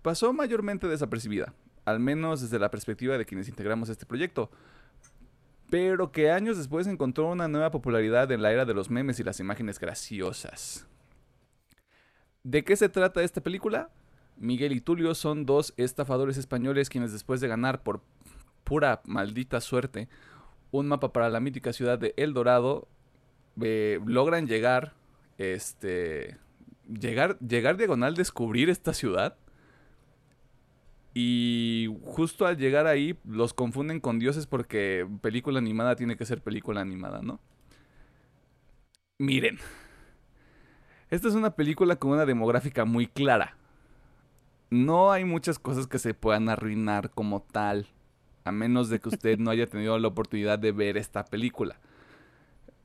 pasó mayormente desapercibida, al menos desde la perspectiva de quienes integramos este proyecto. Pero que años después encontró una nueva popularidad en la era de los memes y las imágenes graciosas. ¿De qué se trata esta película? Miguel y Tulio son dos estafadores españoles quienes después de ganar por pura maldita suerte un mapa para la mítica ciudad de El Dorado eh, logran llegar este llegar llegar diagonal descubrir esta ciudad y justo al llegar ahí los confunden con dioses porque película animada tiene que ser película animada, ¿no? Miren. Esta es una película con una demográfica muy clara no hay muchas cosas que se puedan arruinar como tal, a menos de que usted no haya tenido la oportunidad de ver esta película.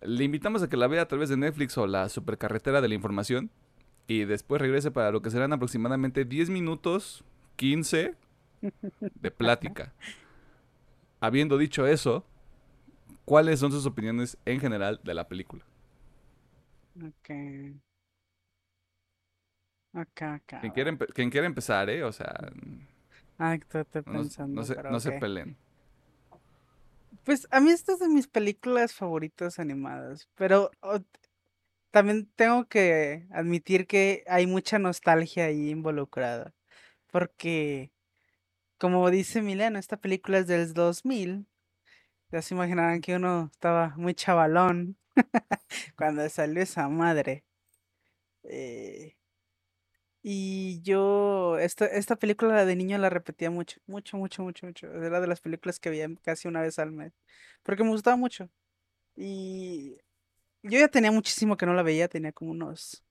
Le invitamos a que la vea a través de Netflix o la supercarretera de la información y después regrese para lo que serán aproximadamente 10 minutos, 15 de plática. Habiendo dicho eso, ¿cuáles son sus opiniones en general de la película? Ok. Ok, ok. Quien quiera, empe- quien quiera empezar, ¿eh? O sea, Ah, estoy, no, pensando, no se, pero no se ok. peleen. Pues a mí esta es de mis películas favoritas animadas, pero oh, también tengo que admitir que hay mucha nostalgia ahí involucrada, porque como dice Milena, esta película es del 2000, ya se imaginarán que uno estaba muy chavalón cuando salió esa madre. Eh, y yo, esta, esta película de niño la repetía mucho, mucho, mucho, mucho, mucho. Era de las películas que veía casi una vez al mes. Porque me gustaba mucho. Y yo ya tenía muchísimo que no la veía, tenía como unos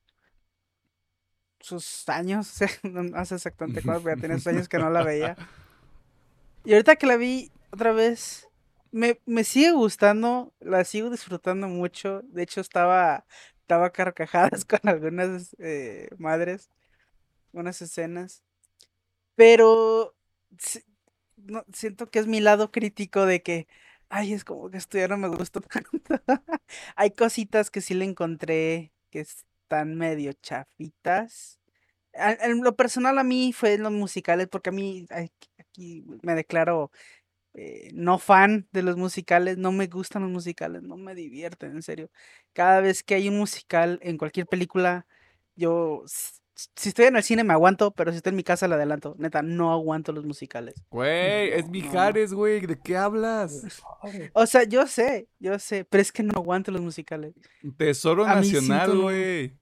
sus años, o sea, no sé exactamente cuándo, ya tenía sus años que no la veía. Y ahorita que la vi otra vez, me, me sigue gustando, la sigo disfrutando mucho. De hecho, estaba, estaba carcajadas con algunas eh, madres, unas escenas. Pero siento que es mi lado crítico de que, ay, es como que esto ya no me gustó tanto. Hay cositas que sí le encontré que están medio chafitas. Lo personal a mí fue los musicales, porque a mí aquí me declaro eh, no fan de los musicales, no me gustan los musicales, no me divierten, en serio. Cada vez que hay un musical en cualquier película, yo, si estoy en el cine me aguanto, pero si estoy en mi casa le adelanto. Neta, no aguanto los musicales. Güey, es Mijares, güey. ¿De qué hablas? O sea, yo sé, yo sé, pero es que no aguanto los musicales. Tesoro A Nacional, siento- güey.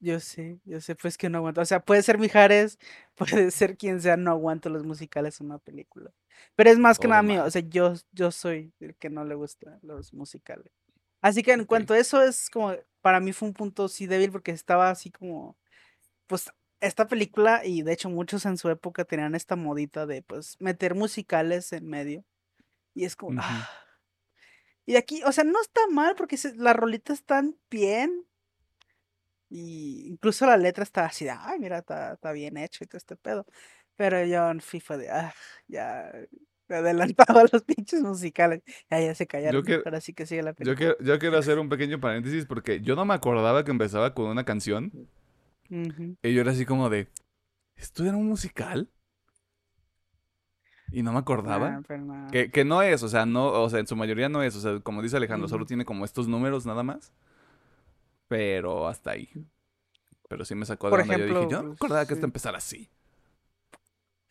Yo sé, yo sé, pues que no aguanto. O sea, puede ser Mijares, puede ser quien sea, no aguanto los musicales en una película. Pero es más que nada mío, o sea, yo, yo soy el que no le gusta los musicales. Así que en cuanto a eso es como, para mí fue un punto sí débil porque estaba así como, pues esta película y de hecho muchos en su época tenían esta modita de pues meter musicales en medio. Y es como, ah. Y aquí, o sea, no está mal porque se- las rolitas están bien. Y incluso la letra está así de, ay, mira, está, está bien hecho y todo este pedo. Pero yo en FIFA de, ah, ya me adelantaba los pinches musicales. Ya, ya se callaron. que- Ahora sí que sigue la Yo película. quiero, yo quiero hacer un pequeño paréntesis porque yo no me acordaba que empezaba con una canción. Ujú. Y yo era así como de, ¿esto era un musical? Y no me acordaba. Nah, pero no. Que, que no es, o sea, no, o sea, en su mayoría no es, o sea, como dice Alejandro, solo tiene como estos números nada más. Pero hasta ahí. Pero sí me sacó de Por onda. yo dije, ejemplo, yo no me acordaba que esto empezara así.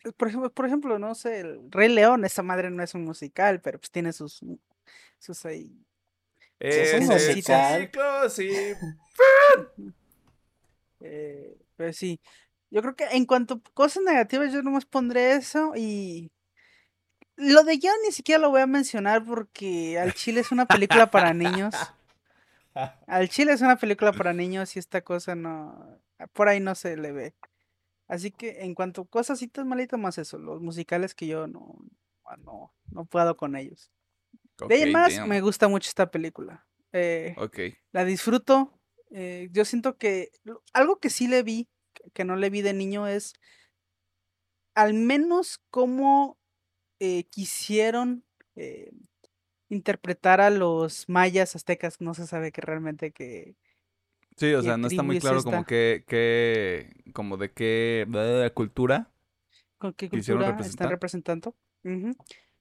Eh, Por ejemplo, por ejemplo, no sé, el Rey León, esa madre no es un musical, pero pues tiene sus, sus ahí. es un musical. Eh, pero sí, yo creo que en cuanto a cosas negativas, yo nomás pondré eso y lo de John ni siquiera lo voy a mencionar porque al chile es una película para niños. Al chile es una película para niños y esta cosa no, por ahí no se le ve. Así que en cuanto a cosas malitas más eso, los musicales que yo no, no, no puedo con ellos. De ahí más, damn. me gusta mucho esta película. Eh, la disfruto. Eh, yo siento que algo que sí le vi, que- no le vi de niño, es al menos cómo eh, quisieron eh, interpretar a los mayas aztecas. No se sabe que realmente que... Sí, o ¿Qué sea, no está muy claro como que, que, como de qué cultura. con qué cultura están representando. Ujú.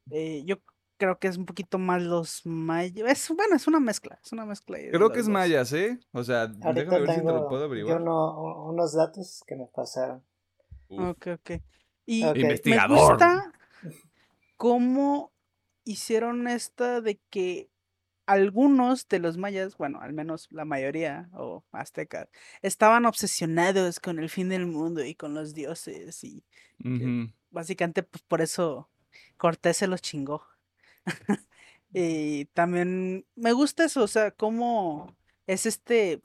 Eh, yo creo que es un poquito más los mayas. Es, bueno, es una mezcla. Es una mezcla. Creo que es dos. mayas, ¿eh? O sea, Ahorita déjame ver si te lo puedo yo averiguar. uno- u- unos datos que me pasaron. Uf. Ok, ok. Y Ok. me gusta cómo hicieron esta de que algunos de los mayas, bueno, al menos la mayoría o aztecas, estaban obsesionados con el fin del mundo y con los dioses y básicamente pues por eso Cortés se los chingó. y también me gusta eso, o sea, cómo es este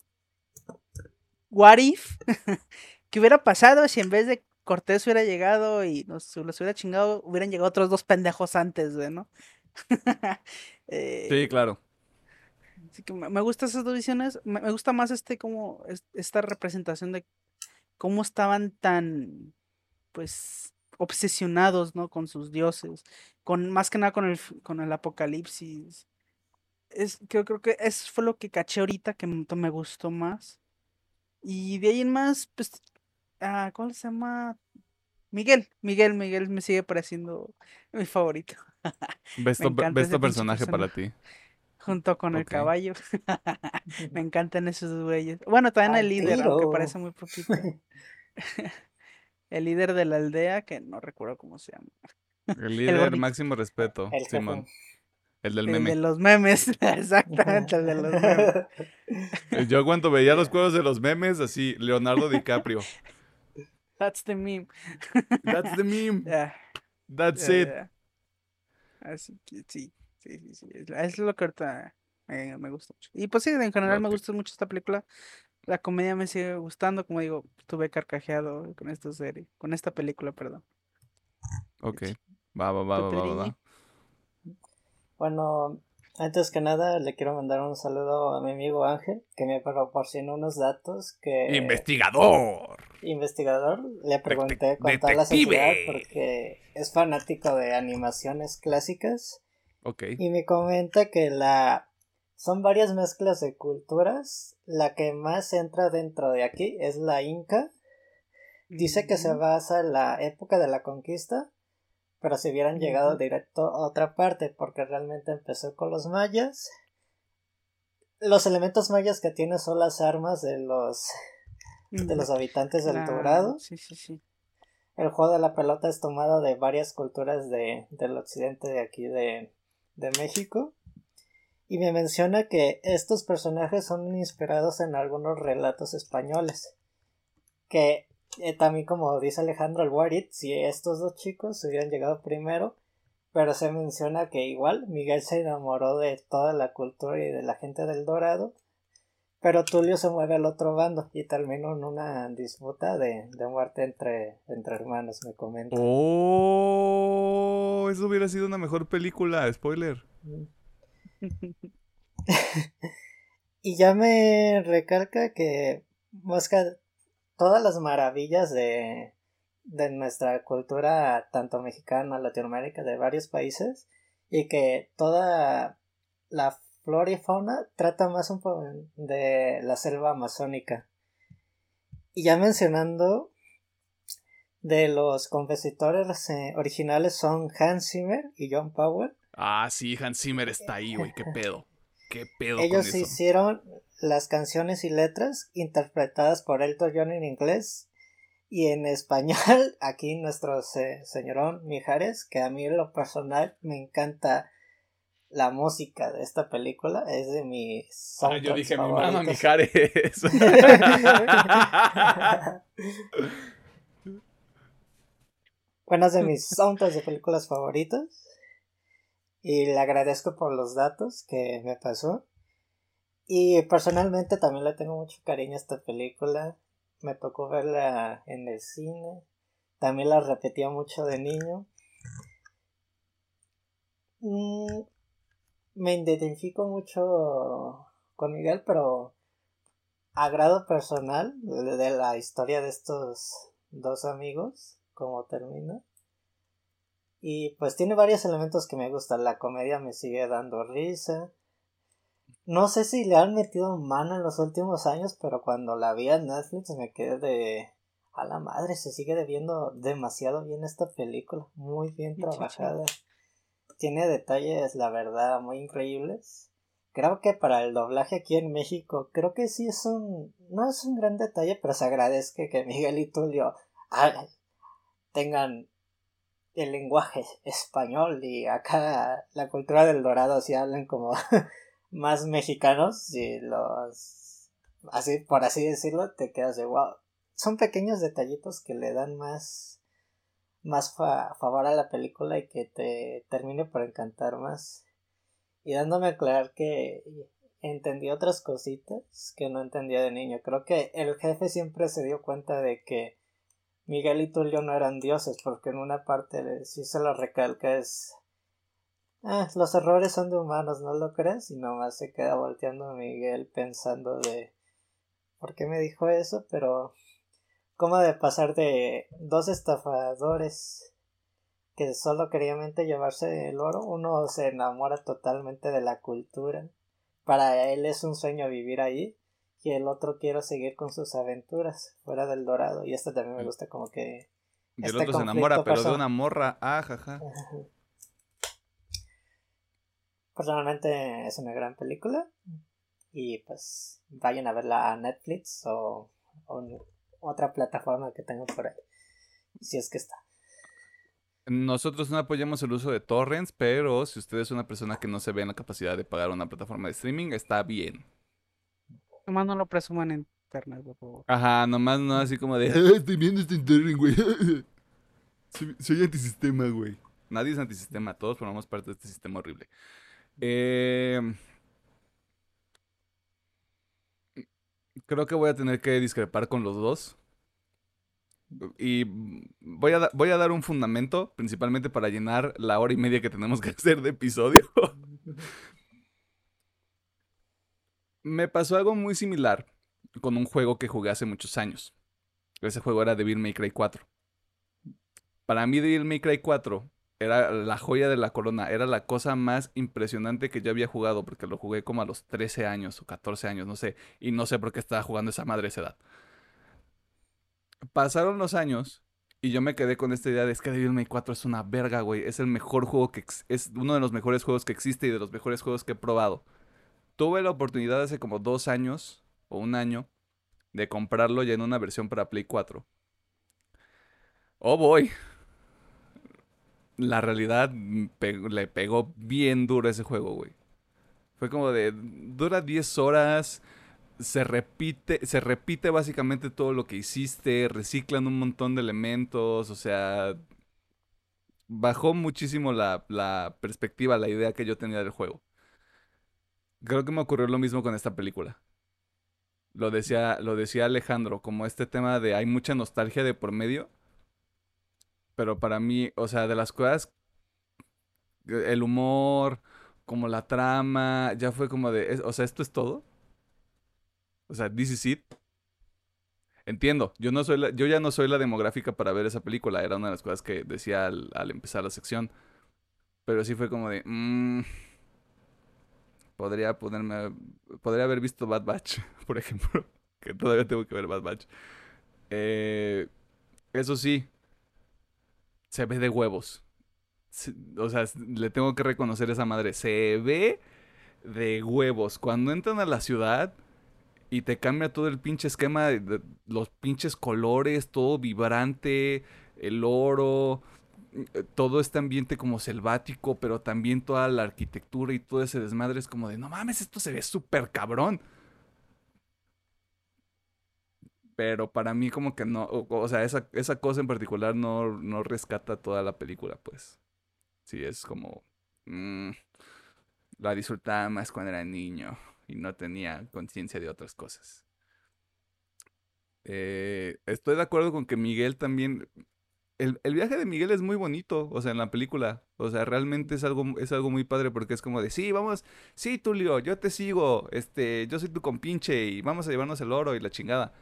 what if que hubiera pasado si en vez de Cortés hubiera llegado y nos los hubiera chingado, hubieran llegado otros dos pendejos antes, güey, ¿no? Eh, Sí, claro. Así que me me gustan esas dos visiones. Me, me gusta más este como es- esta representación de cómo estaban tan pues obsesionados, ¿no? Con sus dioses. Con más que nada con el con el apocalipsis. Es, creo, creo que eso fue lo que caché ahorita que me gustó más. Y de ahí en más, pues, ah, ¿cuál se llama? Miguel, Miguel, Miguel me sigue pareciendo mi favorito. Besto, besto personaje para ti. Junto con el caballo. Me encantan esos güeyes. Bueno, también el líder, aunque parece muy poquito. El líder de la aldea, que no recuerdo cómo se llama. El líder, máximo respeto. El. Simón. El del El meme. de los memes, exactamente, el de los memes. Yo cuando veía los juegos de los memes, así, Leonardo DiCaprio. That's the meme. That's the meme. That's it. ya. Así que sí, sí, sí, sí. Es, es lo que ahorita eh, me gusta mucho. Y pues sí, en general me gusta mucho esta película. La comedia me sigue gustando, como digo, estuve carcajeado con esta serie, con esta película, perdón. Ok. Va, va, va, ¿Tú, va, va. Bueno, antes que nada le quiero mandar un saludo a mi amigo Ángel, que me proporcionó unos datos que... Investigador. investigador, le pregunté con toda la sociedad porque es fanático de animaciones clásicas Ok. y me comenta que la son varias mezclas de culturas, la que más entra dentro de aquí es la inca, dice que se basa en la época de la conquista, pero si hubieran llegado directo a otra parte, porque realmente empezó con los mayas. Los elementos mayas que tiene son las armas de los de los habitantes del Dorado. Sí, sí, sí. El juego de la pelota es tomado de varias culturas de, del occidente de aquí de, de México. Y me menciona que estos personajes son inspirados en algunos relatos españoles. Que eh, también como dice Alejandro el Warit, si estos dos chicos hubieran llegado primero, pero se menciona que igual Miguel se enamoró de toda la cultura y de la gente del Dorado, pero Tulio se mueve al otro bando y terminó en una disputa de, de muerte entre, entre hermanos, me comenta. Oh, eso hubiera sido una mejor película, spoiler. y ya me recalca que Mosca todas las maravillas de, de nuestra cultura, tanto mexicana, Latinoamérica, de varios países, y que toda la flora y fauna trata más un poco de la selva amazónica. Y ya mencionando de los compositores eh, originales son Hans Zimmer y John Powell. Ah, sí, Hans Zimmer está ahí, güey, qué pedo. Qué pedo. Ellos hicieron las canciones y letras interpretadas por Elton John en inglés y en español aquí nuestro señorón Mijares que a mí en lo personal me encanta la música de esta película es de mis ah, yo dije mi mamá Mijares bueno es de mis soundtracks de películas favoritas y le agradezco por los datos que me pasó y personalmente también le tengo mucho cariño a esta película. Me tocó verla en el cine. También la repetía mucho de niño. Mm, me identifico mucho con Miguel, pero a grado personal de la historia de estos dos amigos, como termina. Y pues tiene varios elementos que me gustan. La comedia me sigue dando risa. No sé si le han metido mano en los últimos años, pero cuando la vi en Netflix me quedé de... A la madre, se sigue viendo demasiado bien esta película. Muy bien trabajada. Tiene detalles, la verdad, muy increíbles. Creo que para el doblaje aquí en México, creo que sí es un... No es un gran detalle, pero se agradezca que Miguel y Tulio tengan el lenguaje español y acá la cultura del dorado si hablan como más mexicanos y los así por así decirlo te quedas de wow son pequeños detallitos que le dan más más favor a la película y que te termine por encantar más. Y dándome a aclarar que entendí otras cositas que no entendía de niño. Creo que el jefe siempre se dio cuenta de que Miguel y Tulio no eran dioses porque en una parte sí se lo recalca es Ah, los errores son de humanos, ¿no lo crees? Y nomás se queda volteando Miguel pensando de ¿por qué me dijo eso? Pero ¿cómo de pasar de dos estafadores que solo querían llevarse el oro? Uno se enamora totalmente de la cultura. Para él es un sueño vivir ahí. Y el otro quiere seguir con sus aventuras fuera del dorado. Y esto también me gusta como que... Y el este otro se enamora, pero de una morra. Ah, Personalmente es una gran película. Y pues vayan a verla a Netflix o, otra plataforma que tengan por ahí. Si es que está. Nosotros no apoyamos el uso de torrents, pero si usted es una persona que no se ve en la capacidad de pagar una plataforma de streaming, está bien. Nomás no lo presuman en internet, por favor. Ajá, nomás no así como de, ah, estoy viendo este internet, güey. soy, soy antisistema, güey. Nadie es antisistema, todos formamos parte de este sistema horrible. Eh, creo que voy a tener que discrepar con los dos. Y voy a, voy a dar un fundamento, principalmente para llenar la hora y media que tenemos que hacer de episodio. Me pasó algo muy similar con un juego que jugué hace muchos años. Ese juego era Devil May Cry 4. Para mí Devil May Cry 4 era la joya de la corona, era la cosa más impresionante que yo había jugado, porque lo jugué como a los 13 años o 14 años, no sé, y no sé por qué estaba jugando esa madre esa edad. Pasaron los años Y yo me quedé con esta idea de es que Devil May 4 es una verga, güey. Es el mejor juego que es uno de los mejores juegos que existe y de los mejores juegos que he probado. Tuve la oportunidad hace como dos años o un año de comprarlo ya en una versión para Play 4. Oh boy. La realidad le pegó bien duro ese juego, güey. Fue como de dura 10 horas, se repite, se repite básicamente todo lo que hiciste, reciclan un montón de elementos, o sea, bajó muchísimo la perspectiva, la idea que yo tenía del juego. Creo que me ocurrió lo mismo con esta película. Lo decía, lo decía Alejandro, como este tema de hay mucha nostalgia de por medio. Pero para mí, o sea, de las cosas, el humor, como la trama, ya fue como de, o sea, esto es todo. O sea, this is it. Entiendo, yo no soy la- yo ya no soy la demográfica para ver esa película, era una de las cosas que decía al, al empezar la sección. Pero sí fue como de, mm, podría ponerme, podría haber visto Bad Batch, por ejemplo, que todavía tengo que ver Bad Batch. Eh, eso sí, se ve de huevos. O sea, le tengo que reconocer esa madre. Se ve de huevos. Cuando entran a la ciudad y te cambia todo el pinche esquema, los pinches colores, todo vibrante, el oro, todo este ambiente como selvático, pero también toda la arquitectura y todo ese desmadre es como de, no mames, esto se ve súper cabrón. Pero para mí como que no, o, o sea, esa, esa cosa en particular no, no rescata toda la película, pues. Sí, es como... mm, la disfrutaba más cuando era niño y no tenía conciencia de otras cosas. Eh, estoy de acuerdo con que Miguel también... El, el viaje de Miguel es muy bonito, o sea, en la película. O sea, realmente es algo, es algo muy padre porque es como de, sí, vamos, sí, Tulio, yo te sigo, este, yo soy tu compinche y vamos a llevarnos el oro y la chingada.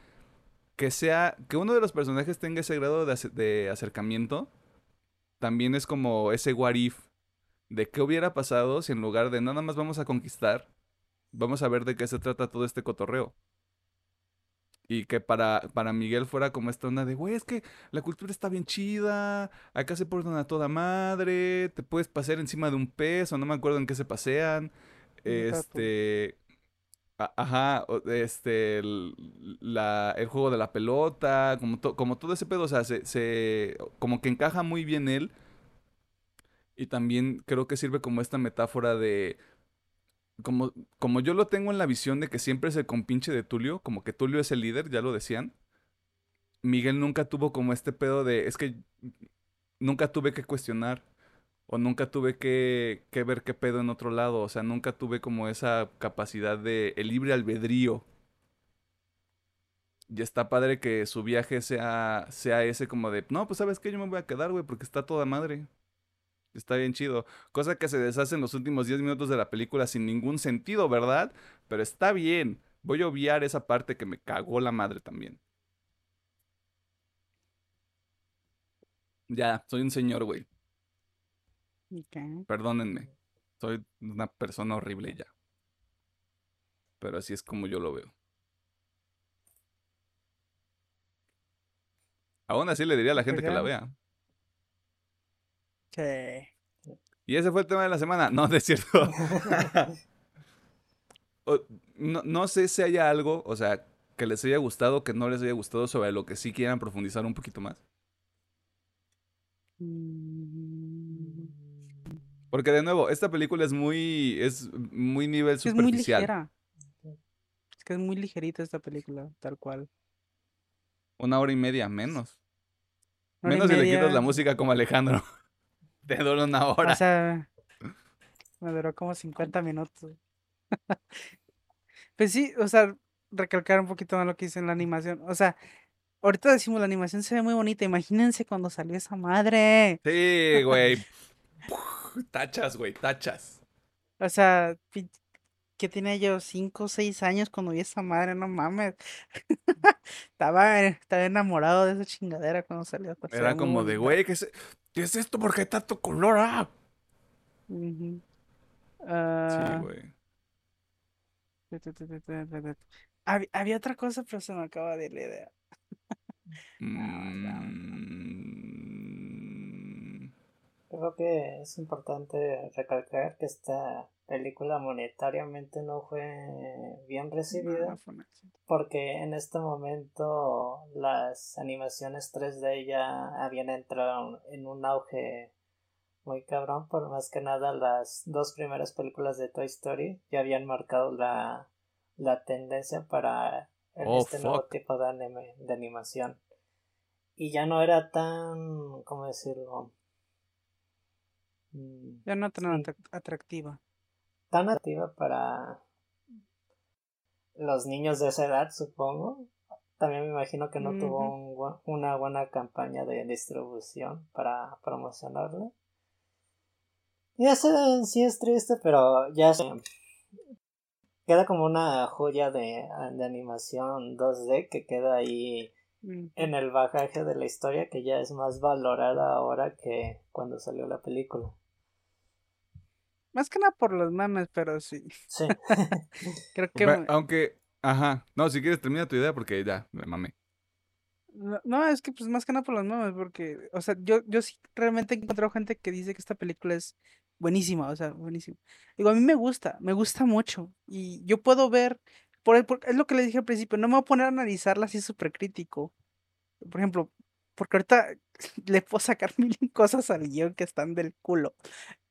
Que sea, que uno de los personajes tenga ese grado de, de acercamiento, también es como ese what de qué hubiera pasado si en lugar de nada más vamos a conquistar, vamos a ver de qué se trata todo este cotorreo. Y que para, para Miguel fuera como esta onda de, güey, es que la cultura está bien chida, acá se portan a toda madre, te puedes pasear encima de un pez, o no me acuerdo en qué se pasean. Este. a- Ajá, este, el, la- el juego de la pelota, como, to- como todo ese pedo, o sea, se, se- como que encaja muy bien él. Y también creo que sirve como esta metáfora de, como, como yo lo tengo en la visión de que siempre es el compinche de Tulio, como que Tulio es el líder, ya lo decían. Miguel nunca tuvo como este pedo de, es que nunca tuve que cuestionar o nunca tuve que, que ver qué pedo en otro lado, o sea, nunca tuve como esa capacidad de el libre albedrío. Y está padre que su viaje sea, sea ese como de, no, pues sabes que yo me voy a quedar, güey, porque está toda madre. Está bien chido. Cosa que se deshace en los últimos 10 minutos de la película sin ningún sentido, ¿verdad? Pero está bien. Voy a obviar esa parte que me cagó la madre también. Ya, soy un señor, güey. Perdónenme. Soy una persona horrible ya. Pero así es como yo lo veo. Aún así le diría a la gente que la Oigan. vea. Sí. Y ese fue el tema de la semana. No, es cierto. No, no sé si haya algo, o sea, que les haya gustado, que no les haya gustado, sobre lo que sí quieran profundizar un poquito más. Porque de nuevo, esta película es muy, es muy nivel que es muy superficial. ligera. Es que es muy ligerita esta película, tal cual. Una hora y media, menos. Hora y Menos si le quitas la música como Alejandro. Te dura una hora. O sea, me duró como 50 minutos. Pues sí, o sea, recalcar un poquito más lo que hice en la animación. O sea, ahorita decimos la animación se ve muy bonita. Imagínense cuando salió esa madre. Sí, güey. Tachas, güey, tachas. O sea, que tenía yo 5 o 6 años cuando vi esa madre, no mames. Estaba, estaba enamorado de esa chingadera cuando salió. Era muy como de, güey, ¿qué es, ¿qué es esto? ¿Por qué tanto color? Ah? Sí, Ah, güey. Hab- Había otra cosa, pero se me acaba de ir la idea. Mm, Creo que es importante recalcar que esta película monetariamente no fue bien recibida porque en este momento las animaciones 3D ya habían entrado en un auge muy cabrón por más que nada las dos primeras películas de Toy Story ya habían marcado la, la tendencia para Oh, este nuevo tipo de anime, de animación. Y ya no era tan cómo decirlo Ya no tan atractiva. Tan activa para los niños de esa edad, supongo. También me imagino que no tuvo un una buena campaña de distribución para promocionarla. Y eso en sí es triste, pero ya se queda como una joya de, de animación 2D que queda ahí en el bagaje de la historia que ya es más valorada ahora que cuando salió la película. Más que nada por los memes, pero sí. Sí. Creo que me- Aunque, ajá. No, si quieres termina tu idea porque ya, me mamé. No, no, es que pues más que nada por los memes, porque, o sea, yo, yo sí realmente he encontrado gente que dice que esta película es buenísima, o sea, buenísima. Digo, a mí me gusta, me gusta mucho, y yo puedo ver, por, el- por- es lo que le dije al principio, no me voy a poner a analizarla así súper crítico. Por ejemplo, porque ahorita le puedo sacar mil cosas al guion que están del culo.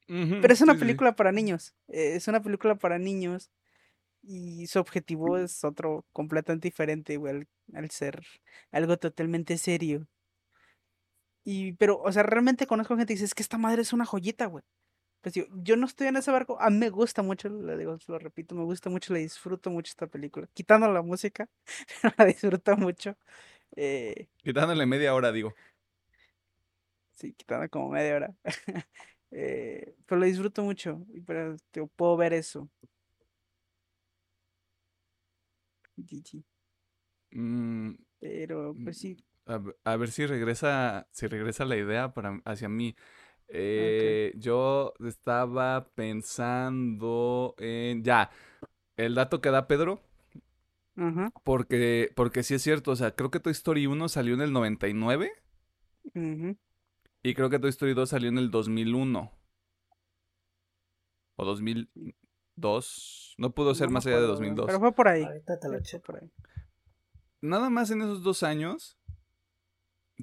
Pero es una película para niños, eh, es una película para niños, y su objetivo es otro completamente diferente, güey, al, al ser algo totalmente serio. Y, pero, o sea, realmente conozco gente que dice, es que esta madre es una joyita, güey. Pues digo, yo no estoy en ese barco, a mí me gusta mucho, le digo, lo repito, me gusta mucho, le disfruto mucho esta película. Quitando la música, la disfruto mucho. Eh, Quitándole media hora, digo. sí, quitando como media hora. Eh, pero lo disfruto mucho, pero digo, puedo ver eso. GG. Mm, Pero, pues sí, a, ve- a ver si regresa, si regresa la idea para, hacia mí. Eh, yo estaba pensando en... Ya, el dato que da Pedro, porque, porque sí es cierto, o sea, creo que Toy Story 1 salió en el 99 ujú, y creo que Toy Story 2 salió en el 2001 o 2002, no pudo ser no más allá de acuerdo, güey, 2002. Pero fue por ahí. Ahorita te lo checo. por ahí. Nada más en esos dos años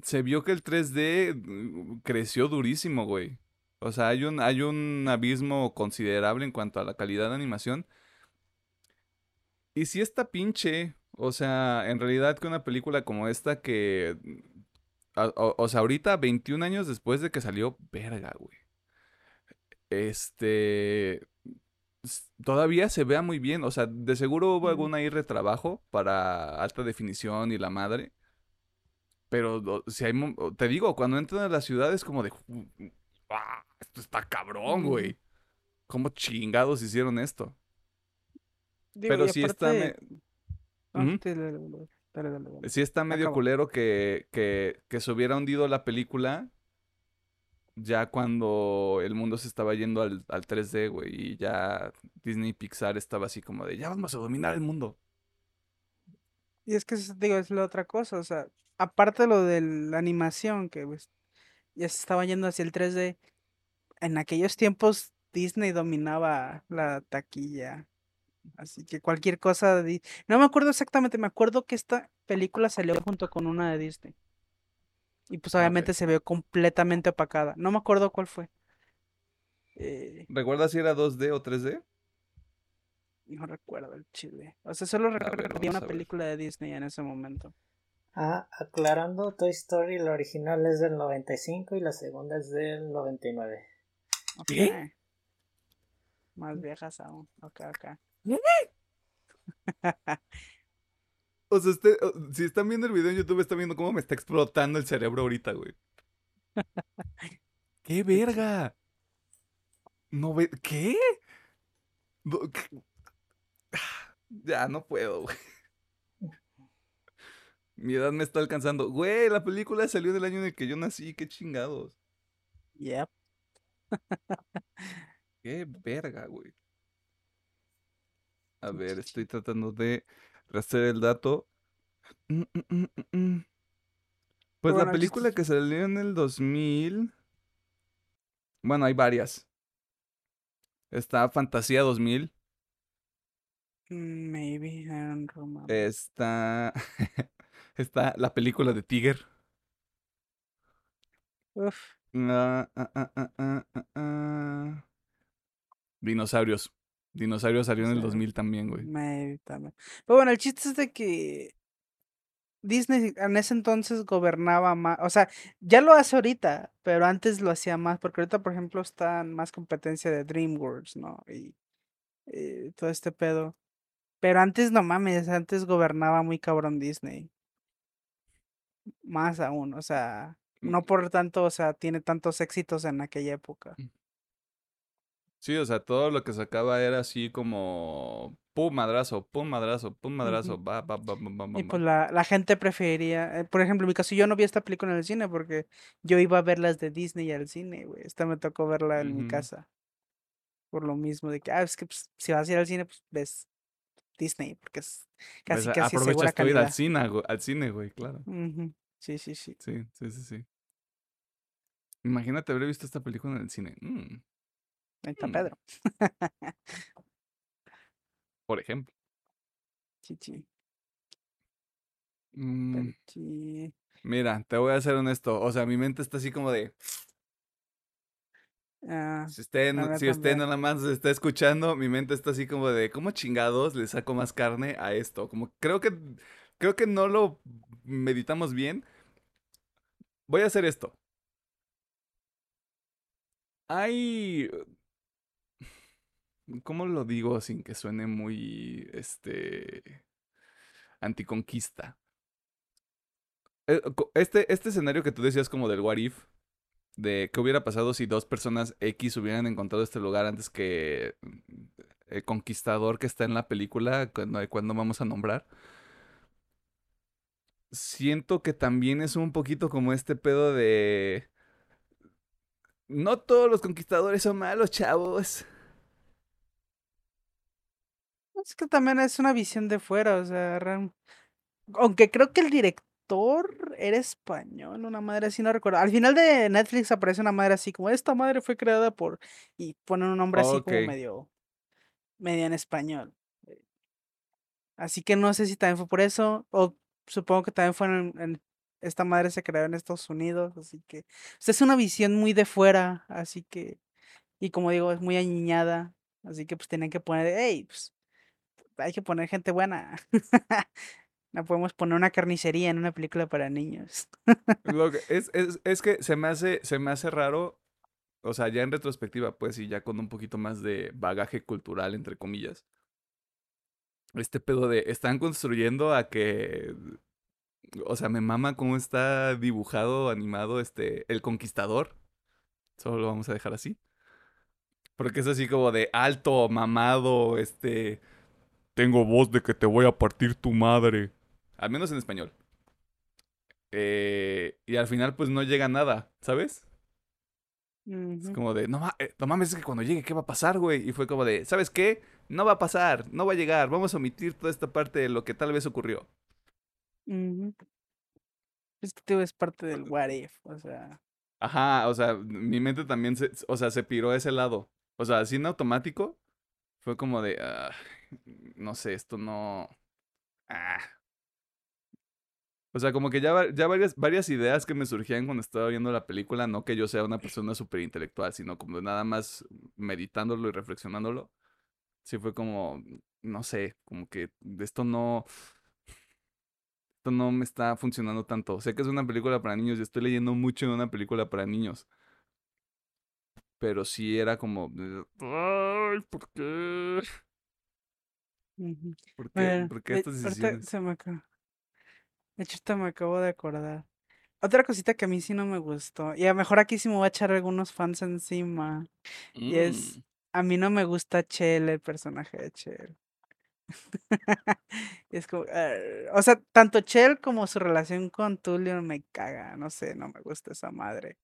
se vio que el 3D mm, creció durísimo, güey. O sea, hay un, hay un abismo considerable en cuanto a la calidad de animación. Y si esta pinche, o sea, en realidad que una película como esta que, o, o sea, ahorita 21 años después de que salió, verga, güey. Este, todavía se vea muy bien. O sea, de seguro hubo algún ahí retrabajo para alta definición y la madre. Pero o- si hay, te digo, cuando entran a la ciudad es como de, "Ju- "Ah, esto está cabrón, güey. ¿Cómo chingados hicieron esto? Digo, Pero sí está, me- dale, sí está medio Acaba. culero que, que, que se hubiera hundido la película ya cuando el mundo se estaba yendo al, al 3D, güey, y ya Disney y Pixar estaba así como de, ya vamos a dominar el mundo. Y es que, digo, es la otra cosa, o sea, aparte de lo de la animación, que pues, ya se estaba yendo hacia el 3D, en aquellos tiempos Disney dominaba la taquilla, así que cualquier cosa de No me acuerdo exactamente, me acuerdo que esta película salió junto con una de Disney. Y pues Ah, obviamente se ve completamente opacada. No me acuerdo cuál fue. Eh, ¿Recuerdas si era 2D o 3D? no recuerdo el chile. O sea, solo recuerdo una película de Disney en ese momento. Ah, aclarando, Toy Story, la original es del 95 y la segunda es del 99. ¿Qué? Ok. Más viejas aún. Ok, ok. O sea, este- si están viendo el video en YouTube, están viendo cómo me está explotando el cerebro ahorita, güey. ¡Qué verga! No ve... ¿qué? Ya, no puedo, güey. Mi edad me está alcanzando. Güey, la película salió del año en el que yo nací. ¡Qué chingados! Yep. ¡Qué verga, güey! A ver, estoy tratando de rastrear el dato. Mm, mm, mm. Pues Bueno, la película que salió en el 2000 Bueno, hay varias. Está Fantasía 2000. Mm, Maybe, I don't remember. Está. está la película de Tiger. Uf, ah, ah, ah. Dinosaurios. Dinosaurios salió en el Dinosaurios. 2000 también, güey. Pero bueno, el chiste es de que Disney en ese entonces gobernaba más, o sea, ya lo hace ahorita, pero antes lo hacía más, porque ahorita, por ejemplo, está en más competencia de DreamWorks, ¿no? Y eh, todo este pedo. Pero antes, no mames, antes gobernaba muy cabrón Disney. Más aún, o sea, no por tanto, o sea, tiene tantos éxitos en aquella época. Sí, o sea, todo lo que sacaba era así como. Pum, madrazo, pum, madrazo, pum, madrazo. Va, va, va, va, Y pues la, la gente preferiría, eh, por ejemplo, en mi caso, yo no vi esta película en el cine porque yo iba a ver las de Disney al cine, güey. Esta me tocó verla en mi Ujú. casa. Por lo mismo de que, ah, es que pues, si vas a ir al cine, pues ves Disney, porque es casi, Pues, casi aprovechas segura tu ir al cine, güey, al cine, güey, claro. Ujú, Sí, sí, sí. Sí, sí, sí, sí. Imagínate haber visto esta película en el cine. Mm, Ahí está Mm. Pedro. por ejemplo. Sí, sí. Mm, mira, te voy a ser honesto. O sea, mi mente está así como de. Ah, Si usted, no- si usted nada más está escuchando, mi mente está así como de, ¿cómo chingados le saco más carne a esto? Como creo que creo que no lo meditamos bien. Voy a hacer esto. Hay ¿cómo lo digo sin que suene muy este anticonquista? Eh, Este, este escenario que tú decías como del what if, de qué hubiera pasado si dos personas X hubieran encontrado este lugar antes que mm, el conquistador que está en la película, cuando, cuando vamos a nombrar. Siento que también es un poquito como este pedo de... No todos los conquistadores son malos, chavos. Es que también es una visión de fuera, o sea, real- aunque creo que el director era español, una madre así, no recuerdo. Al final de Netflix aparece una madre así como, esta madre fue creada por, y ponen un nombre así como medio, medio en español. Eh, Así que no sé si también fue por eso, o supongo que también fue en, en- esta madre se creó en Estados Unidos, así que, o sea, es una visión muy de fuera, así que, y como digo, es muy añiñada, así que pues tenían que poner, hey, pues hay que poner gente buena. No podemos poner una carnicería en una película para niños. Lo que- es, es, es que se me hace, se me hace raro, o sea, ya en retrospectiva, pues, y ya con un poquito más de bagaje cultural, entre comillas. Este pedo de, están construyendo a que, o sea, me mama cómo está dibujado, animado, este, el conquistador. Solo lo vamos a dejar así. Porque es así como de alto, mamado, este, tengo voz de que te voy a partir tu madre. Al menos en español. Eh, y al final pues no llega nada, ¿sabes? Es como de, no, ma- eh, no mames, es que cuando llegue, ¿qué va a pasar, güey? Y fue como de, ¿sabes qué? No va a pasar, no va a llegar, vamos a omitir toda esta parte de lo que tal vez ocurrió. ujú. Es que tío, es parte del what if, o sea. Ajá, o sea, mi mente también se, o sea, se piró a ese lado. O sea, así en automático, fue como de, ah, no sé, esto no... Ah. O sea, como que ya, ya varias, varias ideas que me surgían cuando estaba viendo la película, no que yo sea una persona súper intelectual, sino como nada más meditándolo y reflexionándolo. Sí fue como, no sé, como que esto no, esto no me está funcionando tanto. Sé que es una película para niños y estoy leyendo mucho de una película para niños. Pero sí era como, ay, ¿por qué? Ujú. ¿Por qué? Bueno, ¿Por qué de- estas ahorita decisiones? se me acaba. De hecho, ahorita me acabo de acordar. Otra cosita que a mí sí no me gustó. Y a lo mejor aquí sí me voy a echar algunos fans encima. Y es. Mm. A mí no me gusta Chell, el personaje de Chell. Y es como. "Ah", o sea, tanto Chell como su relación con Tulio me caga. No sé, no me gusta esa madre.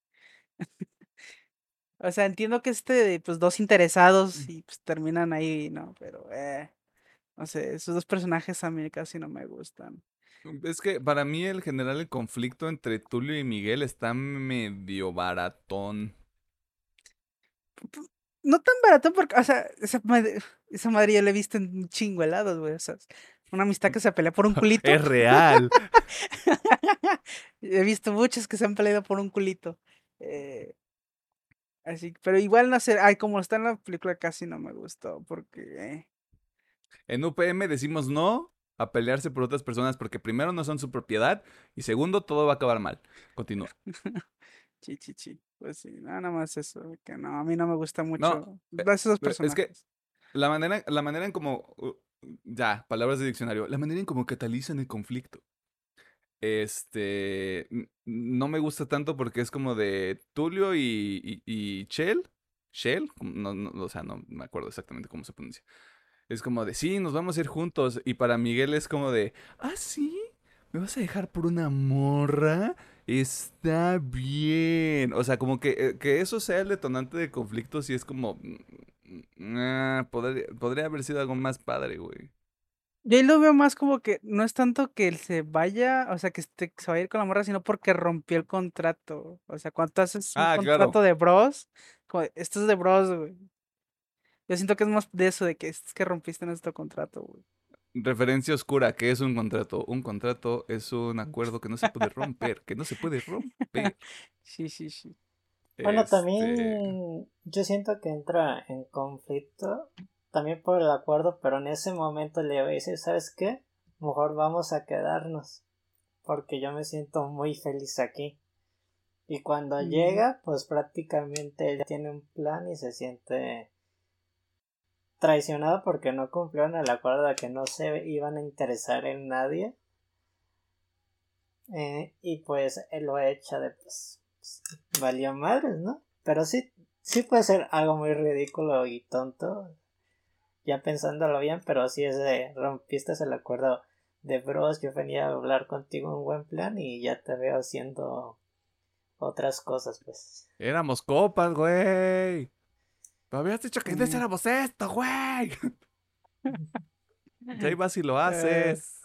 O sea, entiendo que este, de, pues, dos interesados y pues terminan ahí, ¿no? Pero, eh, no sé, esos dos personajes a mí casi no me gustan. Es que para mí el general el conflicto entre Tulio y Miguel está medio baratón. no tan barato porque, o sea, esa madre, esa madre yo la he visto en helados, güey. O sea, una amistad que se pelea por un culito. Es real. he visto muchos que se han peleado por un culito. Eh, así, pero igual no sé, ay, como está en la película casi no me gustó porque... eh, En UPM decimos no a pelearse por otras personas porque primero no son su propiedad y segundo todo va a acabar mal. Continúa. chi, chi, chi. Pues sí, nada más eso, que no, a mí no me gusta mucho No, eh, esos pero es que- personajes. La manera, la manera en como. Ya, palabras de diccionario. La manera en como catalizan el conflicto. Este. No me gusta tanto porque es como de Tulio y, y, y Shell. Shell, no, no, o sea, no me acuerdo exactamente cómo se pronuncia. Es como de, sí, nos vamos a ir juntos. Y para Miguel es como de, ah, sí, ¿me vas a dejar por una morra? Está bien. O sea, como que, eh, que eso sea el detonante de conflictos y es como, mm, ah, podría, podría haber sido algo más padre, güey. Yo ahí lo veo más como que no es tanto que él se vaya, o sea, que, este- se vaya a ir con la morra, sino porque rompió el contrato. O sea, cuando haces un Ah, claro. contrato de bros, como esto es de bros, güey. Yo siento que es más de eso, de que es que rompiste nuestro contrato, güey. Referencia oscura, ¿qué es un contrato? Un contrato es un acuerdo que no se puede romper, que no se puede romper. Sí, sí, sí. Bueno, Este, también yo siento que entra en conflicto también por el acuerdo, pero en ese momento le voy a decir, ¿sabes qué? Mejor vamos a quedarnos, porque yo me siento muy feliz aquí. Y cuando Mm. llega, pues prácticamente él tiene un plan y se siente traicionado porque no cumplieron el acuerdo de que no se iban a interesar en nadie. Eh, y pues él lo echa de pues, valió madres, ¿no? Pero sí, sí puede ser algo muy ridículo y tonto. Ya pensándolo bien, pero sí es de rompiste el acuerdo de bros, yo venía a hablar contigo un buen plan y ya te veo haciendo otras cosas, pues. Éramos copas, güey. Me habías dicho que antes Mm. éramos esto, güey. Ya ibas y lo haces.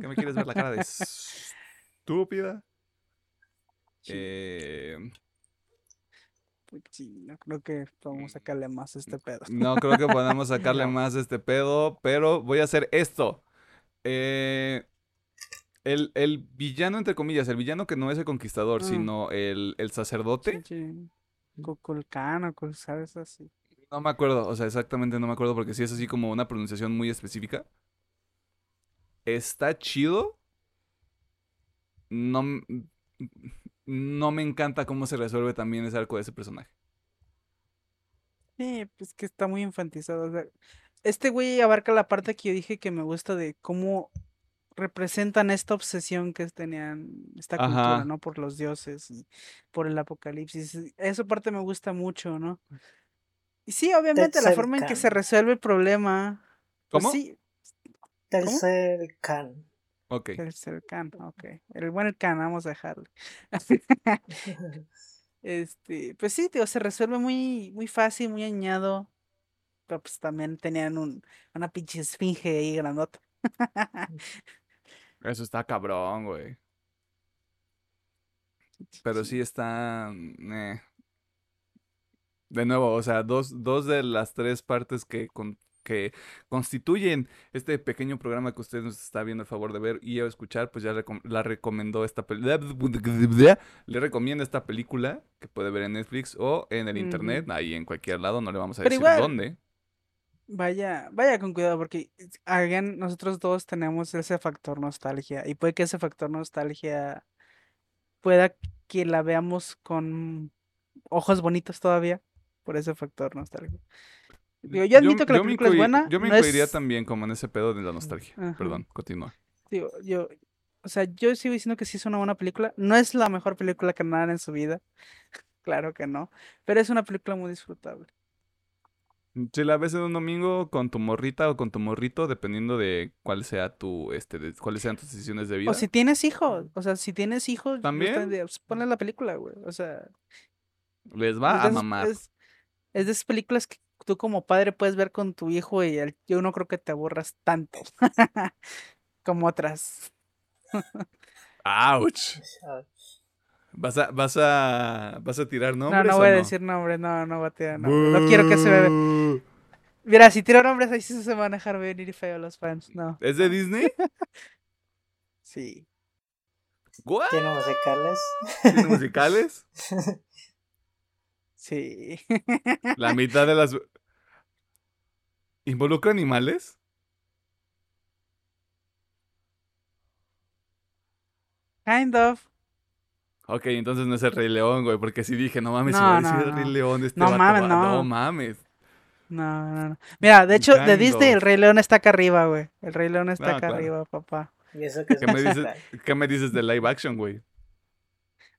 ¿Qué me quieres ver la cara de estúpida? Eh, sí, no creo que podamos sacarle más a este pedo. no creo que podamos sacarle No. más de este pedo, pero voy a hacer esto. Eh, el, el villano, entre comillas, el villano que no es el conquistador, Mm. sino el, el sacerdote. Sí, sí. Kukulkan o cosas, ¿sabes? Así. No me acuerdo, o sea, exactamente no me acuerdo porque sí es así como una pronunciación muy específica. Está chido. No, no me encanta cómo se resuelve también ese arco de ese personaje. Sí, pues que está muy infantizado. o sea, este güey abarca la parte que yo dije que me gusta de cómo representan esta obsesión que tenían esta cultura, Ajá. ¿no? Por los dioses y por el apocalipsis. Esa parte me gusta mucho, ¿no? Y sí, obviamente la forma en que se resuelve el problema. pues ¿Cómo? sí, Tercer can. Ok. el cercano, ok. El buen can, vamos a dejarle. Este, pues sí, tío, se resuelve muy, muy fácil, muy añado. Pero pues también tenían un, una pinche esfinge ahí grandota. Eso está cabrón, güey. Pero sí está... eh. De nuevo, o sea, dos, dos de las tres partes que, con- que constituyen este pequeño programa que usted nos está viendo el favor de ver y escuchar, pues ya recom- la recomendó esta película. Le recomiendo esta película que puede ver en Netflix o en el internet, ahí en cualquier lado, no le vamos a Pero decir igual- dónde. Vaya, vaya con cuidado porque, again, nosotros dos tenemos ese factor nostalgia y puede que ese factor nostalgia pueda que la veamos con ojos bonitos todavía por ese factor nostalgia. Digo, yo admito que la película es buena. Yo me no incluiría es- también como en ese pedo de la nostalgia. Ajá. Perdón, continúa. Digo, yo, o sea, yo sigo diciendo que sí es una buena película. No es la mejor película que nada en su vida. Claro que no. Pero es una película muy disfrutable. Si la ves en un domingo con tu morrita o con tu morrito, dependiendo de cuál sea tu, este, de cuáles sean tus decisiones de vida. O si tienes hijos. O sea, si tienes hijos, ¿También? pues, ponle la película, güey. O sea, Les es va a mamar. Es, es de esas películas que tú como padre puedes ver con tu hijo y el- yo no creo que te aburras tanto como otras. ¡Auch! Vas a, vas a, vas a tirar No, nombres. no o voy a decir nombres, no, no voy a tirar nombres. No quiero que se me... Mira, si tiro nombres ahí sí se van a dejar venir feo los fans, no. ¿Es de Disney? Sí. ¿What? Tiene musicales. ¿Tiene musicales? Sí. La mitad de las. ¿Involucra animales? Kind of. Ok, entonces no es el Rey León, güey, porque sí dije, no mames, si No, va a no, decir el no. Rey León, este No vato mames, va- no. No mames. No, no, no. Mira, de hecho, de Kind Disney el. Rey León está acá arriba, güey. El Rey León está Ah, acá claro. arriba, papá. Y eso que es ¿Qué me dices. ¿qué me dices de live action, güey?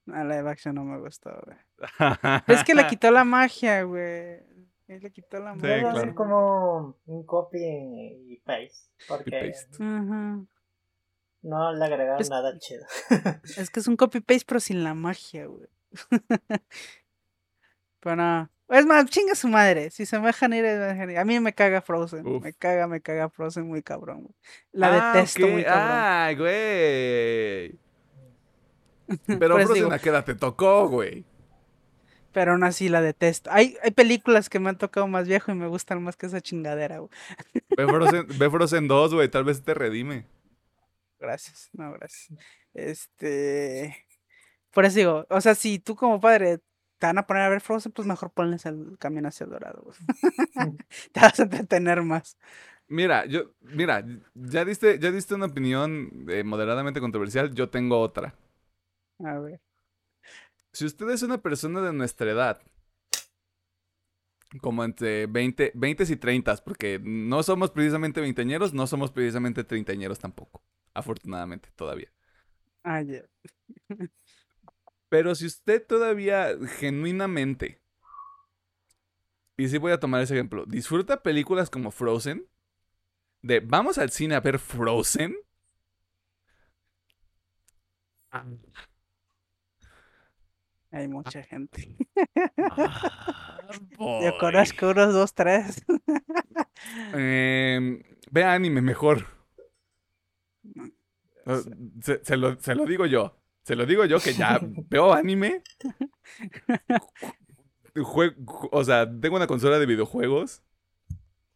No, live action no me gustó, güey. Es que le quitó la magia, güey. Él le quitó la Sí, magia. Debe claro. como un copy y paste. Porque paste. Ujú. No le agregaron Es- nada chido. Es que es un copy-paste, pero sin la magia, güey. pero no. Es más, chinga su madre. Si se me dejan ir, me dejan ir. A mí me caga Frozen. Uf. Me caga, me caga Frozen muy cabrón, güey. La Ah, detesto ok. muy cabrón. Ay, güey. Pero Frozen, digo, ¿a qué edad te tocó, güey? pero aún así la detesto. Hay, hay películas que me han tocado más viejo y me gustan más que esa chingadera, güey. Ve Frozen, ve Frozen 2, güey, tal vez te redime. Gracias, no, gracias. Este. Por eso digo, o sea, si tú como padre te van a poner a ver Frozen, pues mejor ponles el camión hacia el dorado, güey. te vas a entretener más. Mira, yo, mira, ya diste, ya diste una opinión eh, moderadamente controversial, yo tengo otra. A ver. Si usted es una persona de nuestra edad, como entre 20, 20 y 30, porque no somos precisamente veinteañeros, no somos precisamente treintañeros tampoco, afortunadamente todavía. Ah, ya. Pero si usted todavía genuinamente, y sí voy a tomar ese ejemplo, disfruta películas como Frozen, de vamos al cine a ver Frozen, Hay mucha gente. ah, Yo conozco unos dos, tres. Em, ve anime mejor. Se, se lo, se lo digo yo. Se lo digo yo que ya veo anime. Jue- ju- o sea, tengo una consola de videojuegos.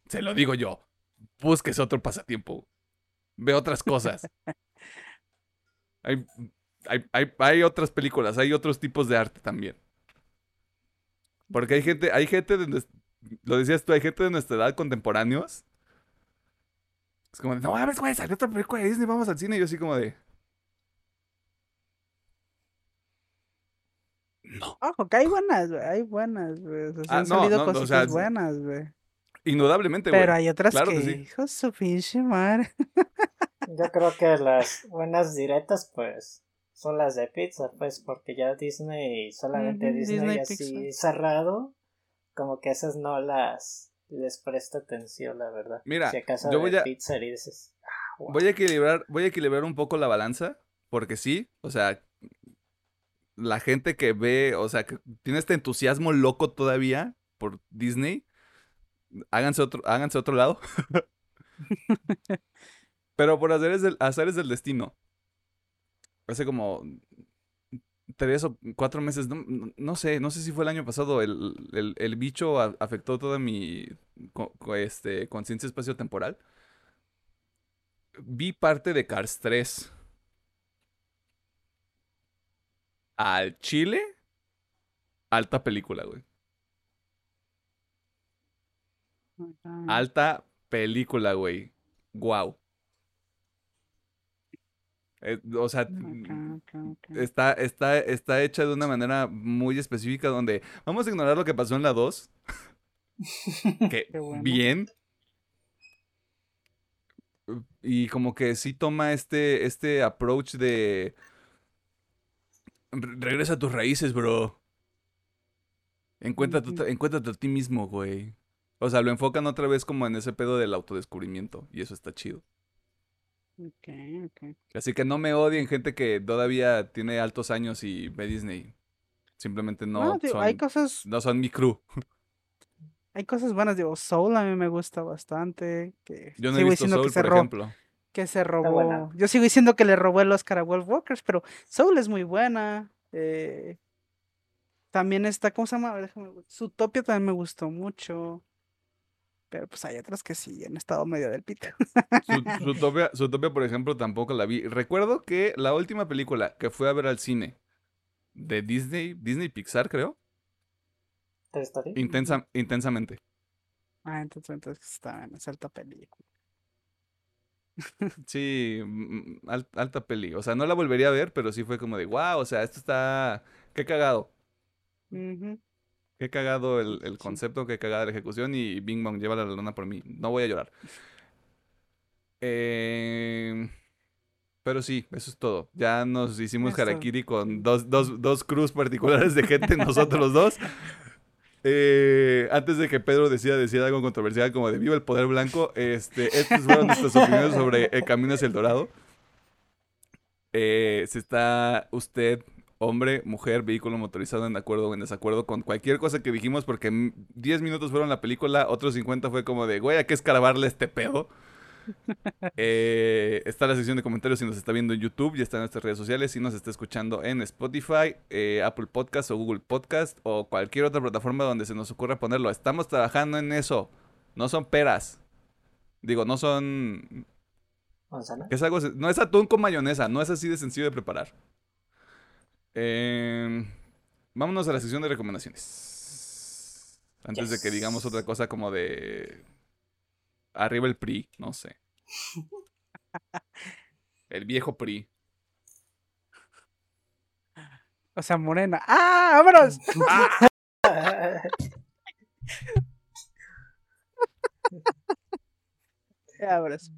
Se lo digo yo. Busques otro pasatiempo. Ve otras cosas. Hay, hay, hay, hay otras películas, hay otros tipos de arte también. Porque hay gente, hay gente de lo decías tú, hay gente de nuestra edad contemporáneos. Es como de, no mames, güey, salió otra película de Disney, vamos al cine. Y yo así como de. No. Ojo, que hay buenas, güey. Hay buenas, güey. O sea, Ah, han no, salido no, o sea, buenas, güey. Indudablemente, güey. Pero hay otras claro que, que sí. hijo su pinche madre. Yo creo que las buenas directas, pues, son las de Pixar, pues, porque ya Disney, solamente Disney, Disney, así Pixar. cerrado, como que esas no las les presta atención, la verdad. Mira, si acaso yo de voy a- y dices, ah, wow. Voy a equilibrar, voy a equilibrar un poco la balanza, porque sí, o sea, la gente que ve, o sea, que tiene este entusiasmo loco todavía por Disney, háganse otro, háganse otro lado. Pero por azares del, azares del destino, hace como tres o cuatro meses, no, no- sé, no sé si fue el año pasado, el, el- el bicho a- afectó toda mi co- este, conciencia espacio-temporal vi parte de Cars 3. Al Chile. Alta película, güey. Alta película, güey. Wow. O sea, ok, ok. está, está, está hecha de una manera muy específica donde vamos a ignorar lo que pasó en la 2. que bueno. bien. Y como que sí toma este, este approach de... "Re- Regresa a tus raíces, bro. Encuéntrate, Ujú. encuéntrate a ti mismo, güey. O sea, lo enfocan otra vez como en ese pedo del autodescubrimiento. Y eso está chido. Ok, ok. Así que no me odien gente que todavía tiene altos años y ve Disney. Simplemente no, No, digo, son, hay cosas, no son mi crew. hay cosas buenas, digo, Soul a mí me gusta bastante. Que Yo no he sigo visto diciendo Soul, que se por ro- ejemplo. que se robó. Yo sigo diciendo que le robó el Oscar a Wolf Walkers, pero Soul es muy buena. Eh, también está, ¿cómo se llama? Déjame. Zootopia también me gustó mucho. Pero pues hay otras que sí han estado medio del pito. Su- Zootopia, Zootopia, por ejemplo, tampoco la vi. Recuerdo que la última película que fui a ver al cine de Disney, Disney Pixar, creo, ¿Toy Story? intensa, intensamente. Ah, entonces, entonces está en esa alta película. Sí, al- alta peli. O sea, no la volvería a ver, pero sí fue como de, wow, o sea, esto está... Qué cagado. Ujú. Qué cagado el, el Sí. concepto, qué cagada la ejecución y Bing Bong, llévala la luna por mí. No voy a llorar. Eh, pero sí, eso es todo. Ya nos hicimos harakiri con dos, dos, dos crews particulares de gente, nosotros dos. Eh, antes de que Pedro decida decir algo controversial como de viva el poder blanco, este, estas fueron nuestras opiniones sobre el camino hacia el dorado. Eh, si está usted, hombre, mujer, vehículo motorizado en acuerdo o en desacuerdo con cualquier cosa que dijimos, porque mm, 10 minutos fueron la película, otros 50 fue como de, güey, hay que escarabarle este pedo. Eh, está la sección de comentarios si nos está viendo en YouTube, ya está en nuestras redes sociales, si nos está escuchando en Spotify, eh, Apple Podcast o Google Podcast o cualquier otra plataforma donde se nos ocurra ponerlo. Estamos trabajando en eso. No son peras. Digo, no son ¿Manzana? es algo, no es atún con mayonesa, no es así de sencillo de preparar. Em, vámonos a la sección de recomendaciones. Antes de que digamos otra cosa como de arriba el PRI, no sé. El viejo PRI. O sea, morena. ¡Ah! ¡Vámonos! Vámonos.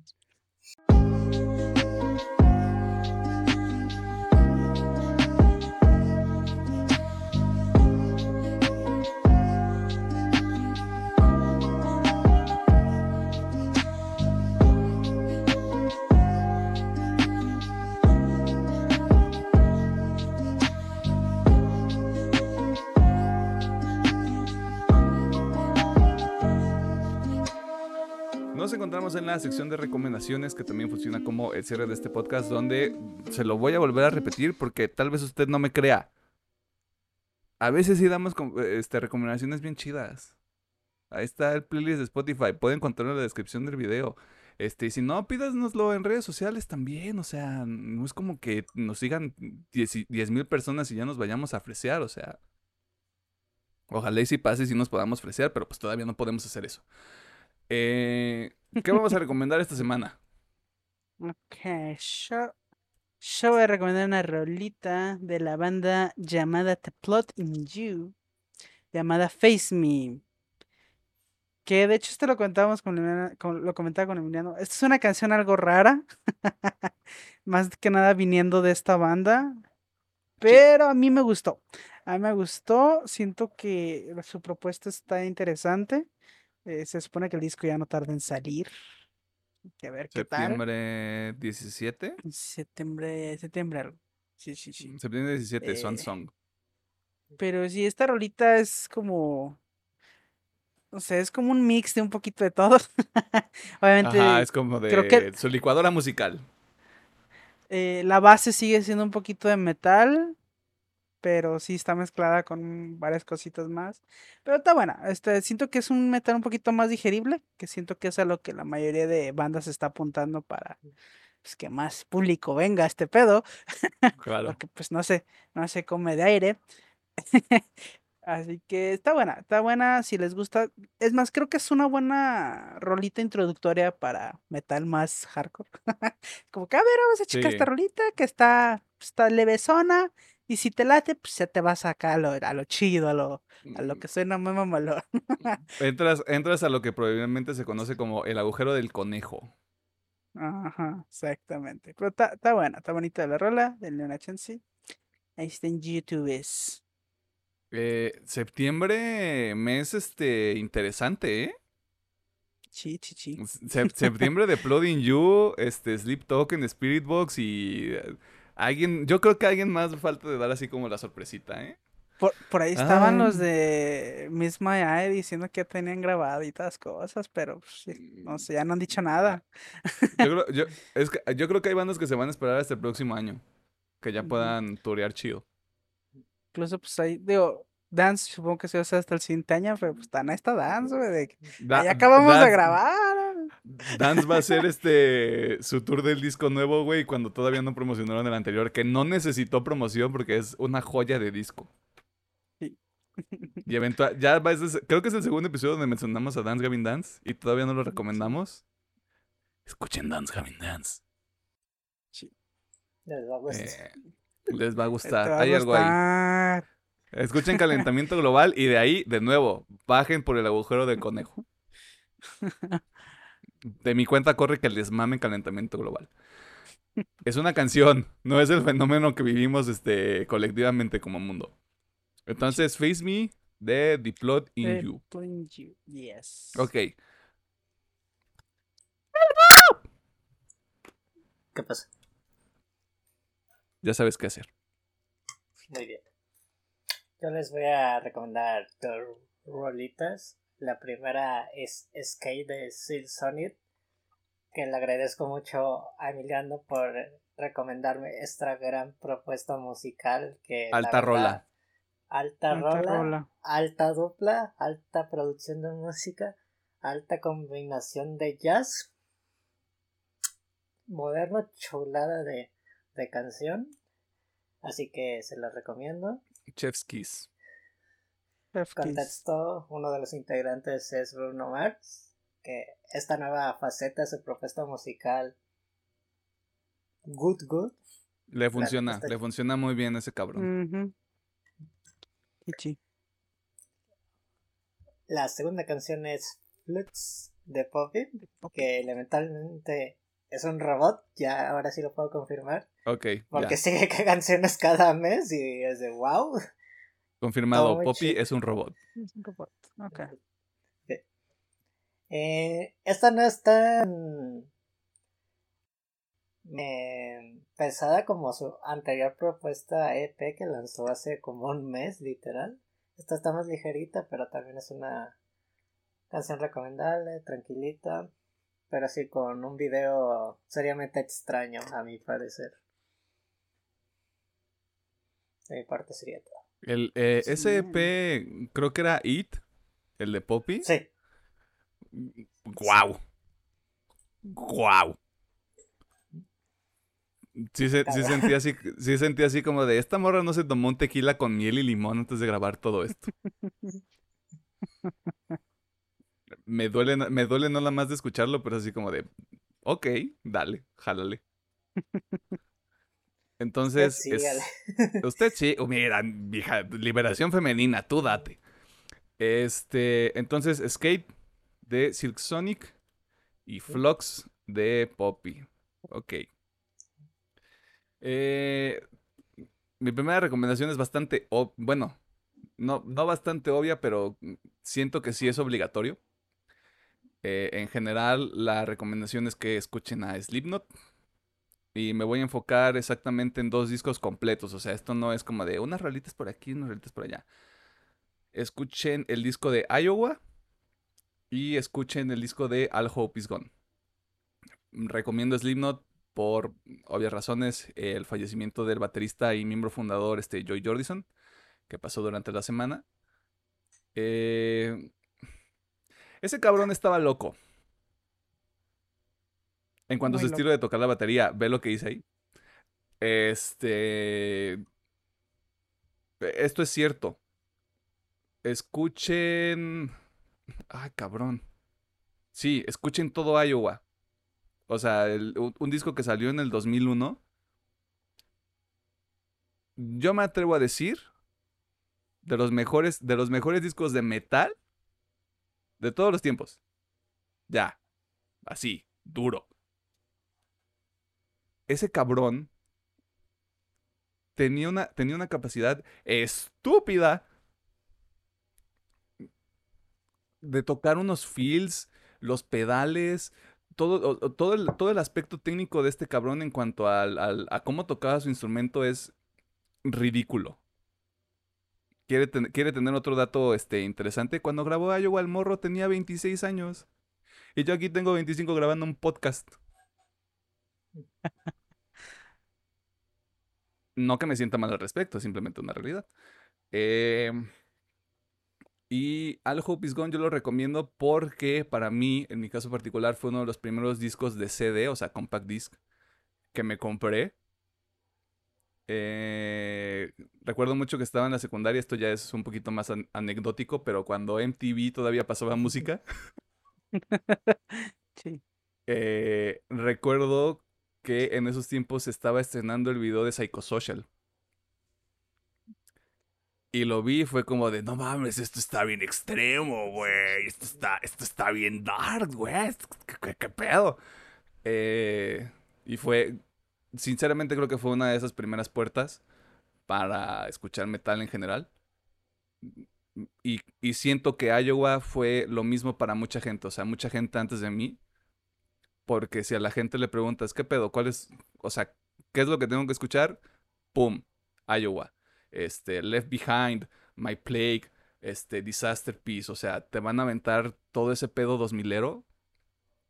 Nos encontramos en la sección de recomendaciones que también funciona como el cierre de este podcast donde se lo voy a volver a repetir porque tal vez usted no me crea. A veces sí damos com- este, recomendaciones bien chidas. Ahí está el playlist de Spotify. Pueden encontrarlo en la descripción del video. Este, y si no, pídanoslo en redes sociales también. O sea, no es como que nos sigan 10 mil personas y ya nos vayamos a fresear. O sea, ojalá y si pase y si nos podamos fresear, pero pues todavía no podemos hacer eso. Eh, ¿Qué vamos a recomendar esta semana? Ok, yo, yo voy a recomendar una rolita de la banda llamada The Plot in You, llamada Face Me. Que de hecho esto lo contamos con, Emiliano- con- lo comentaba con Emiliano. Esta es una canción algo rara, más que nada viniendo de esta banda, pero a mí me gustó. A mí me gustó, siento que su propuesta está interesante. Eh, se supone que el disco ya no tarda en salir. Que ver qué tal. Septiembre 17. Septiembre, septiembre algo. Sí, sí, sí. Septiembre 17, Swan Eh, Song. Pero sí, esta rolita es como. No sé, es como un mix de un poquito de todo. Obviamente, Ajá, es como de creo que- su licuadora musical. eh, la base sigue siendo un poquito de metal. Pero sí está mezclada con varias cositas más. Pero está buena. Este, siento que es un metal un poquito más digerible. Que siento que es a lo que la mayoría de bandas está apuntando para pues, que más público venga a este pedo. Claro. porque pues no se, no se come de aire. Así que está buena, está buena si les gusta. Es más, creo que es una buena rolita introductoria para metal más hardcore. Como que, a ver, vamos a checar esta Sí. rolita que está, está levesona. Y si te late, pues ya te vas acá a lo, a lo chido, a lo, a lo que suena muy mamalón. Entras, entras a lo que probablemente se conoce como el agujero del conejo. Ajá, exactamente. Pero está, está buena, está bonita la rola del Leona Chansi. Ahí está en YouTube. Eh, septiembre, mes este interesante, ¿eh? Sí, sí, sí. Se- septiembre de Plotting You, este, Sleep Token, Spirit Box y eh, alguien, yo creo que alguien más falta de dar así como la sorpresita, ¿eh? Por, por ahí estaban los de Miss My Eye diciendo que ya tenían grabado y todas cosas, pero pues, no sé, ya no han dicho nada. Yo creo, yo, es que, yo creo que hay bandas que se van a esperar hasta el próximo año, que ya puedan turear chido. Incluso, pues ahí, digo, Dance, supongo que se hace hasta el siguiente año, pero pues tan está Dance, güey. de que Da- ya acabamos de grabar. Dance va a hacer este su tour del disco nuevo, güey, cuando todavía no promocionaron el anterior, que no necesitó promoción porque es una joya de disco. Sí. Y eventual, ya va, es- creo que es el segundo episodio donde mencionamos a Dance Gavin Dance y todavía no lo recomendamos. Escuchen Dance Gavin Dance. Les va a gustar. Eh, les va a gustar. va a Hay algo ahí. Escuchen calentamiento global y de ahí, de nuevo, bajen por el agujero del conejo. De mi cuenta corre que les mame calentamiento global. Es una canción, no es el fenómeno que vivimos este, colectivamente como mundo. Entonces, Face Me de The Plot in Eh, You. Plain You, Yes. Ok, ¿Qué pasa? ya sabes qué hacer. Muy bien. Yo les voy a recomendar dos rolitas. La primera es Skate de Sil Sonit, que le agradezco mucho a Emiliano por recomendarme esta gran propuesta musical que la Alta rola. Alta Alta rola, rola. alta dupla, alta producción de música, alta combinación de jazz, moderno, chulada de, de canción. Así que se los recomiendo. Chef's Kiss. Kiss. Contexto, uno de los integrantes es Bruno Mars, que esta nueva faceta de su propuesta musical, Good Good, Le funciona, está- le funciona muy bien ese cabrón. Ujú. Chichi. la segunda canción es Flux de Poppy, que lamentablemente es un robot, ya ahora sí lo puedo confirmar, Ok, porque sigue que canciones cada mes y es de wow. Confirmado, Poppy es un robot. Es un robot. Ok. Eh, esta no es tan eh, pesada como su anterior propuesta EP que lanzó hace como un mes, literal. Esta está más ligerita, pero también es una canción recomendable, tranquilita, pero sí con un video seriamente extraño, a mi parecer. De mi parte sería todo. El, eh, Sí. ese EP, creo que era It, el de Poppy. Sí, ¡Guau! ¡Guau! Sí, se- sí sentí así, sí sentí así como de esta morra no se tomó un tequila con miel y limón antes de grabar todo esto. Me duele, me duele no nada más de escucharlo, pero así como de ok, dale, jálale. Entonces, sí, es- Ale. usted sí, oh, mira, liberación femenina, tú date. Este, entonces, Skate de Silk Sonic y Flux de Poppy. Ok. Eh, mi primera recomendación es bastante, bueno, no, no bastante obvia, pero siento que sí es obligatorio. Eh, en general, la recomendación es que escuchen a Slipknot. Y me voy a enfocar exactamente en dos discos completos. O sea, esto no es como de unas rolitas por aquí, unas rolitas por allá. Escuchen el disco de Iowa y escuchen el disco de All Hope Is Gone. Recomiendo Slipknot por obvias razones. El fallecimiento del baterista y miembro fundador, este Joy Jordison, que pasó durante la semana. Eh, ese cabrón estaba loco. En cuanto a su Muy estilo de tocar la batería, ve lo que hice ahí. Este. Esto es cierto. Escuchen. Ay, cabrón. Sí, escuchen todo Iowa. O sea, el- un disco que salió en el 2001. Yo me atrevo a decir de los mejores, de los mejores discos de metal de todos los tiempos. Ya, así, duro. Ese cabrón tenía una, tenía una capacidad estúpida de tocar unos feels, los pedales, todo, todo, el, todo el aspecto técnico de este cabrón en cuanto al- a cómo tocaba su instrumento es ridículo. Quiere, quiere tener otro dato este, interesante. Cuando grabó Iowa el morro tenía 26 años. Y yo aquí tengo 25 grabando un podcast. No que me sienta mal al respecto, es simplemente una realidad. Eh, y All Hope Is Gone yo lo recomiendo porque para mí, en mi caso particular, fue uno de los primeros discos de CD, o sea, compact disc, que me compré. Eh, recuerdo mucho que estaba en la secundaria, esto ya es un poquito más an- anecdótico, pero cuando MTV todavía pasaba música, Sí. eh, recuerdo que en esos tiempos estaba estrenando el video de Psychosocial. Y lo vi fue como de, no mames, esto está bien extremo, güey. Esto está, esto está bien dark, güey. esto- ¿Qué, qué- qué pedo? Eh, y fue, sinceramente creo que fue una de esas primeras puertas para escuchar metal en general. Y, y siento que Iowa fue lo mismo para mucha gente, o sea, mucha gente antes de mí. Porque si a la gente le preguntas, ¿qué pedo? ¿Cuál es, o sea, qué es lo que tengo que escuchar? ¡Pum! Iowa. Este, Left Behind, My Plague, este, Disaster Piece. O sea, te van a aventar todo ese pedo dos milero.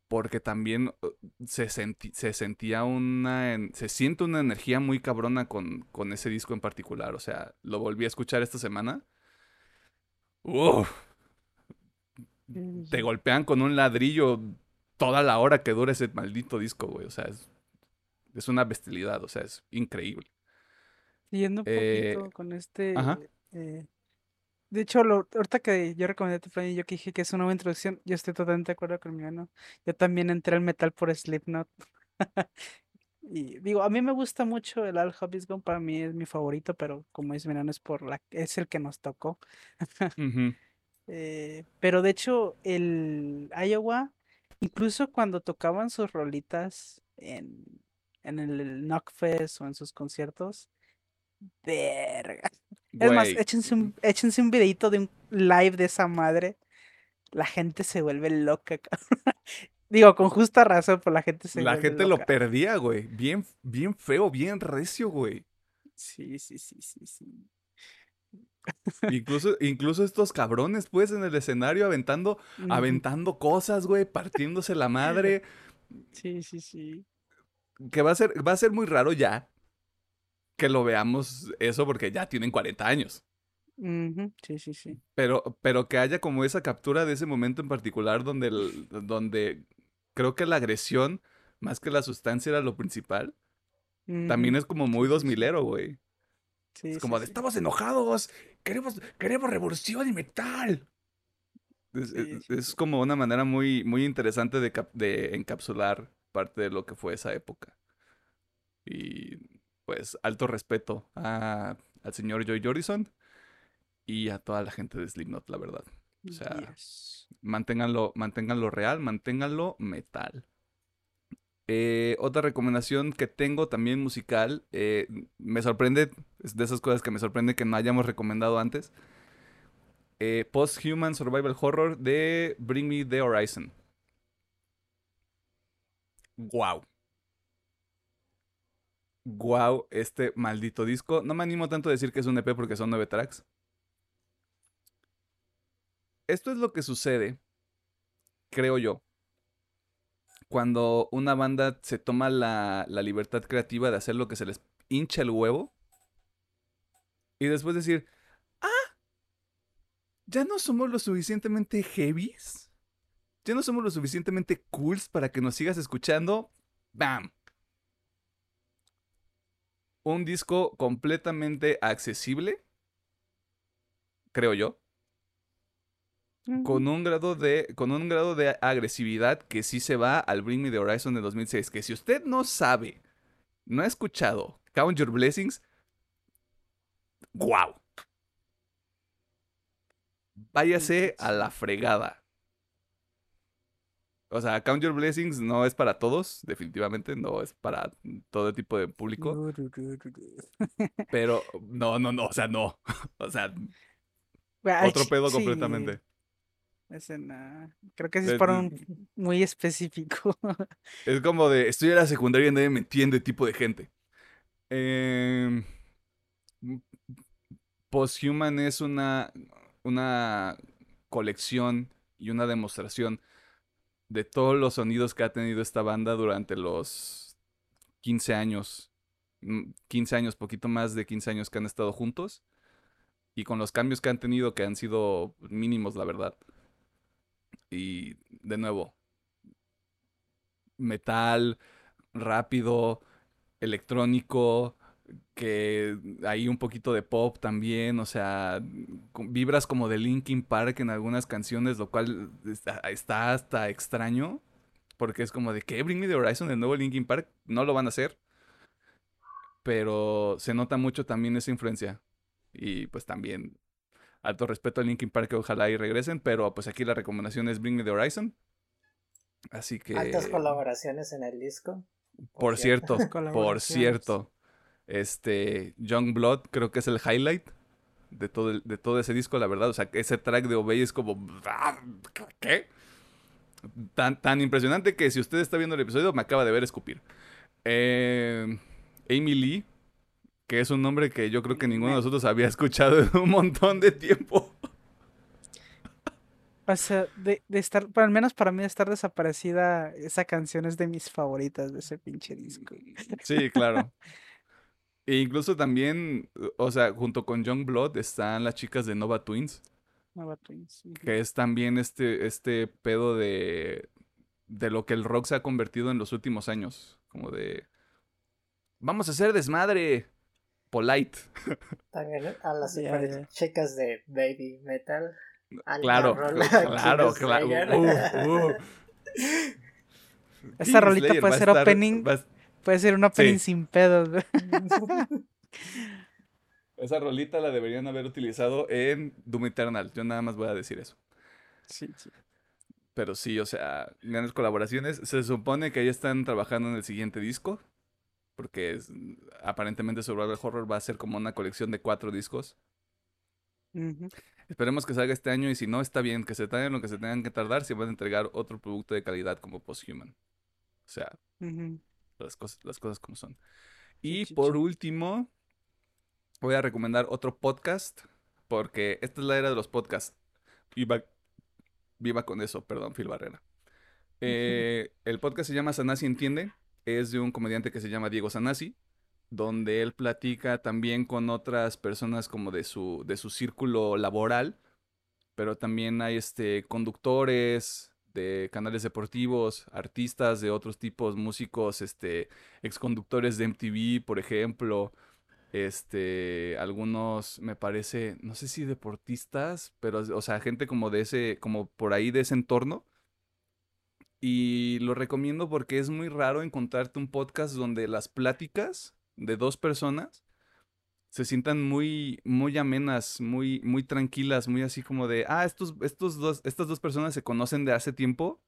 Porque también uh, se, senti- se sentía una. se siente una energía muy cabrona con, con ese disco en particular. O sea, lo volví a escuchar esta semana. Uf, te golpean con un ladrillo toda la hora que dura ese maldito disco, güey. O sea, es, es una bestialidad, o sea, es increíble. Siguiendo un Eh, poquito con este. ajá. eh, de hecho, lo, ahorita que yo recomendé tu plan y yo que dije que es una buena introducción, yo estoy totalmente de acuerdo con mi hermano. Yo también entré al metal por Slipknot. Y digo, a mí me gusta mucho el Al Hobbies Gone, para mí es mi favorito, pero como dice mi es por la, es el que nos tocó. Eh, pero de hecho, el Iowa, incluso cuando tocaban sus rolitas en, en el Knockfest o en sus conciertos, verga. Es más, échense un, échense un videito de un live de esa madre. La gente se vuelve loca, cabrón. Digo, con justa razón, pues la gente se la vuelve gente lo perdía, güey. Bien, bien feo, bien recio, güey. Sí, sí, sí, sí, sí. Incluso, incluso estos cabrones, pues, en el escenario aventando, aventando cosas, güey, partiéndose la madre. Sí, sí, sí. Que va a ser, va a ser muy raro ya que lo veamos eso porque ya tienen 40 años. Sí, sí, sí. Pero, pero que haya como esa captura de ese momento en particular donde, el- donde creo que la agresión, más que la sustancia, era lo principal. También es como muy dos milero, güey. Sí, Es sí, como de, sí. estamos enojados, queremos, queremos revolución y metal. Es, Sí, es- como una manera muy, muy interesante de, de encapsular parte de lo que fue esa época. Y pues alto respeto a- al señor Joy Jordison y a toda la gente de Slipknot, la verdad. O sea, Yes. manténganlo, manténganlo real, manténganlo metal. Eh, otra recomendación que tengo también musical, eh, me sorprende, es de esas cosas que me sorprende que no hayamos recomendado antes. Eh, Post-Human Survival Horror de Bring Me the Horizon. Wow. Wow, este maldito disco. No me animo tanto a decir que es un EP porque son nueve tracks. Esto es lo que sucede, creo yo, cuando una banda se toma la, libertad creativa de hacer lo que se les hincha el huevo y después decir, ah, ya no somos lo suficientemente heavies, ya no somos lo suficientemente cools para que nos sigas escuchando, bam. Un disco completamente accesible, creo yo con un grado de con un grado de agresividad que sí se va al Bring Me the Horizon de 2006, que si usted no sabe, no ha escuchado Count Your Blessings, wow. Váyase a la fregada. O sea, Count Your Blessings no es para todos, definitivamente no es para todo tipo de público, pero no, no, no, o sea, no. O sea, otro pedo completamente. No. Creo que ese es para un muy específico. Es como de, estoy en la secundaria y nadie me entiende tipo de gente. Eh, Posthuman es una, una colección y una demostración de todos los sonidos que ha tenido esta banda durante los 15 años, mm, 15 años, poquito más de 15 años que han estado juntos. Y con los cambios que han tenido, que han sido mínimos, la verdad. Y de nuevo, metal, rápido, electrónico, que hay un poquito de pop también, o sea, vibras como de Linkin Park en algunas canciones, lo cual está, hasta extraño, porque es como de que Bring Me the Horizon, el nuevo Linkin Park, no lo van a hacer, pero se nota mucho también esa influencia, y pues también alto respeto a Linkin Park, que ojalá y regresen, pero pues aquí la recomendación es Bring Me the Horizon. Así que... Altas colaboraciones en el disco. Por, cierto, por cierto. Este, Young Blood creo que es el highlight de todo, de todo ese disco, la verdad. O sea, ese track de Obey es como... Ah, ¿Qué? Tan, tan impresionante que si usted está viendo el episodio me acaba de ver escupir. Eh, Amy Lee, que es un nombre que yo creo que ninguno de nosotros había escuchado en un montón de tiempo. O sea, de, de estar, al menos para mí, de estar desaparecida, esa canción es de mis favoritas de ese pinche disco. Sí, claro. E incluso también, o sea, junto con Young Blood están las chicas de Nova Twins. Nova Twins. Que es también este, este pedo de, de lo que el rock se ha convertido en los últimos años. Como de, vamos a hacer desmadre. Polite. También a las chicas de Baby Metal. Claro, claro, claro. Uh, uh. Esa rolita puede ser opening. Puede ser una opening sin pedos. Esa rolita la deberían haber utilizado en Doom Eternal. Yo nada más voy a decir eso. Sí, sí. Pero sí, o sea, grandes colaboraciones. Se supone que ya están trabajando en el siguiente disco. Porque es, aparentemente Survival Horror va a ser como una colección de cuatro discos. Esperemos que salga este año y si no, está bien. Que se tarden lo que se tengan que tardar si van a entregar otro producto de calidad como Posthuman. O sea, las cosas, las cosas como son. Y por último, voy a recomendar otro podcast, porque esta es la era de los podcasts. Viva, viva con eso, perdón, Phil Barrera. Eh, el podcast se llama Sanasi Entiende, es de un comediante que se llama Diego Sanasi, donde él platica también con otras personas como de su, de su círculo laboral, pero también hay este, conductores, de canales deportivos, artistas de otros tipos, músicos, este, exconductores de MTV, por ejemplo, este, algunos, me parece, no sé si deportistas, pero, o sea, gente como de ese, como por ahí de ese entorno. Y lo recomiendo porque es muy raro encontrarte un podcast donde las pláticas de dos personas se sientan muy, muy amenas, muy, muy tranquilas, muy así como de, ah, estos, estos dos, estas dos personas se conocen de hace tiempo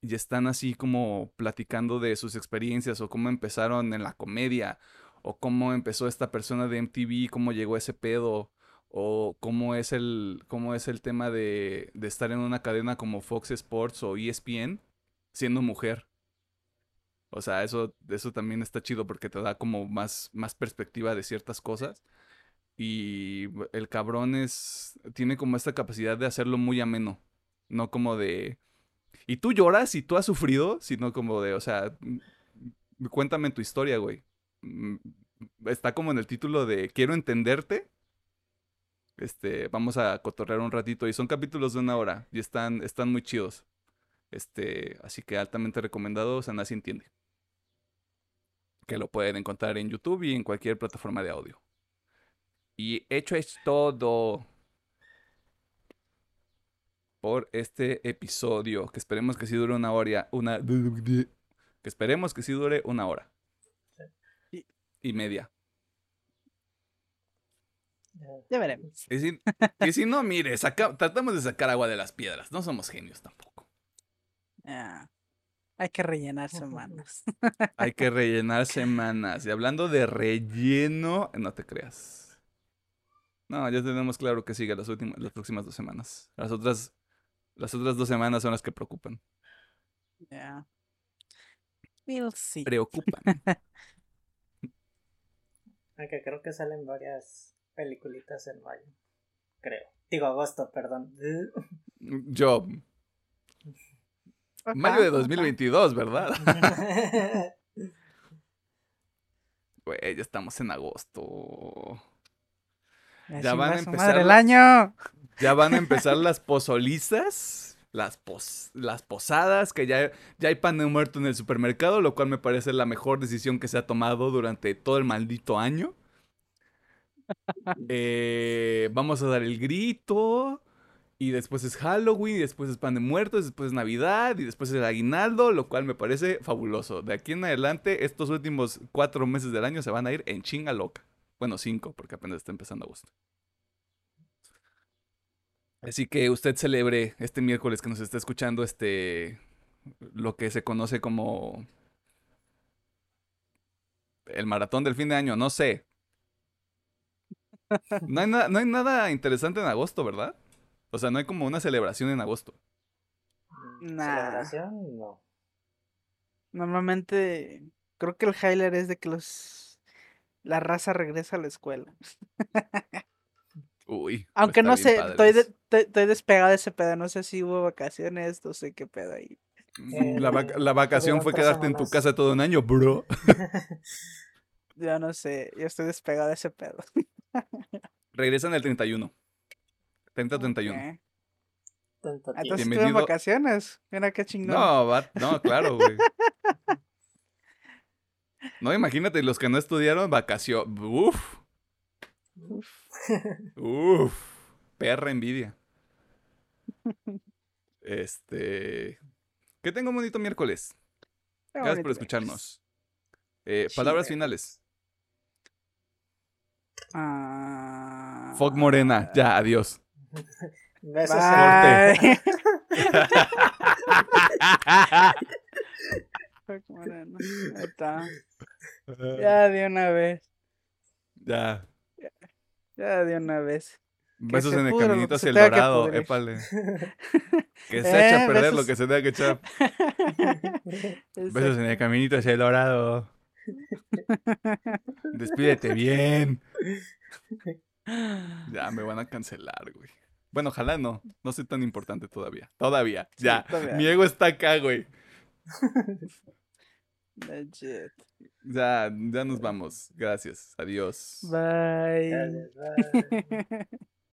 y están así como platicando de sus experiencias o cómo empezaron en la comedia o cómo empezó esta persona de MTV, cómo llegó ese pedo o cómo es el, cómo es el tema de, estar en una cadena como Fox Sports o ESPN siendo mujer. O sea, eso, eso también está chido porque te da como más, más perspectiva de ciertas cosas. Y el cabrón es. tiene como esta capacidad de hacerlo muy ameno. No como de. Y tú lloras y tú has sufrido, sino como de, o sea, cuéntame tu historia, güey. Mm, está como en el título de Quiero entenderte. Este, vamos a cotorrear un ratito. Y son capítulos de una hora. Y están, están muy chidos. Este, así que altamente recomendado, Sanasi entiende que lo pueden encontrar en YouTube y en cualquier plataforma de audio. Y hecho es todo por este episodio, que esperemos que sí dure una hora, una que esperemos que sí dure una hora y, media. Ya veremos. Y si, no, mire, tratamos de sacar agua de las piedras. No somos genios tampoco. Ah. Hay que rellenar semanas. Hay que rellenar semanas. Y hablando de relleno, no te creas. No, ya tenemos claro que sigue las últimas, las próximas dos semanas. Las otras, las otras dos semanas son las que preocupan. Ya. We'll see. Preocupan. Aunque creo que salen varias peliculitas en mayo. Creo. Digo agosto, perdón. Yo. Mayo de 2022, ¿verdad? Güey, ya estamos en agosto. Ya, Ya van a empezar madre el año. Ya van a empezar las pozolizas, las, pos- las posadas, que ya, ya hay pan de muerto en el supermercado, lo cual me parece la mejor decisión que se ha tomado durante todo el maldito año. Eh, vamos a dar el grito. Y después es Halloween, y después es pan de muertos, después es Navidad, y después es el aguinaldo, lo cual me parece fabuloso. De aquí en adelante, estos últimos cuatro meses del año se van a ir en chinga loca. Bueno, cinco, porque apenas está empezando agosto. Así que usted celebre este miércoles que nos está escuchando este lo que se conoce como el maratón del fin de año, no sé. No hay, na- no hay nada interesante en agosto, ¿verdad? O sea, no hay como una celebración en agosto. Nah. Celebración, no. Normalmente creo que el highlight es de que los la raza regresa a la escuela. Uy. Aunque no sé, estoy, de- estoy, despegado de ese pedo. No sé si hubo vacaciones, no sé qué pedo ahí. La, vac- Eh, la vacación fue quedarte en tu casa todo un año, bro. Yo no sé, yo estoy despegado de ese pedo. Regresan el 31. 30-31. Ok. Tentativo. Entonces Bienvenido- vacaciones. Mira qué chingón. No, va- no, claro, güey. No, imagínate, los que no estudiaron, vacación. Uf, Uf. uf. Perra envidia. Este. Que tengo un bonito miércoles. Gracias por escucharnos. Eh, palabras finales. Ah, Fog Morena. Ya, adiós. Besos Bye. Fog Morena. Ahí está. Ya de una vez. Ya. Ya de una vez. Besos se en el caminito que hacia el que dorado. pudrir. Épale. Que se Eh, eche a perder lo besos. que se tenga que echar. Besos en el caminito hacia el dorado. Despídete bien. Ya me van a cancelar, güey. Bueno, ojalá no. No soy tan importante todavía. Todavía. Sí, ya. todavía. Mi ego está acá, güey. Legit. Ya, ya nos vamos. Gracias. Adiós. Bye. Bye.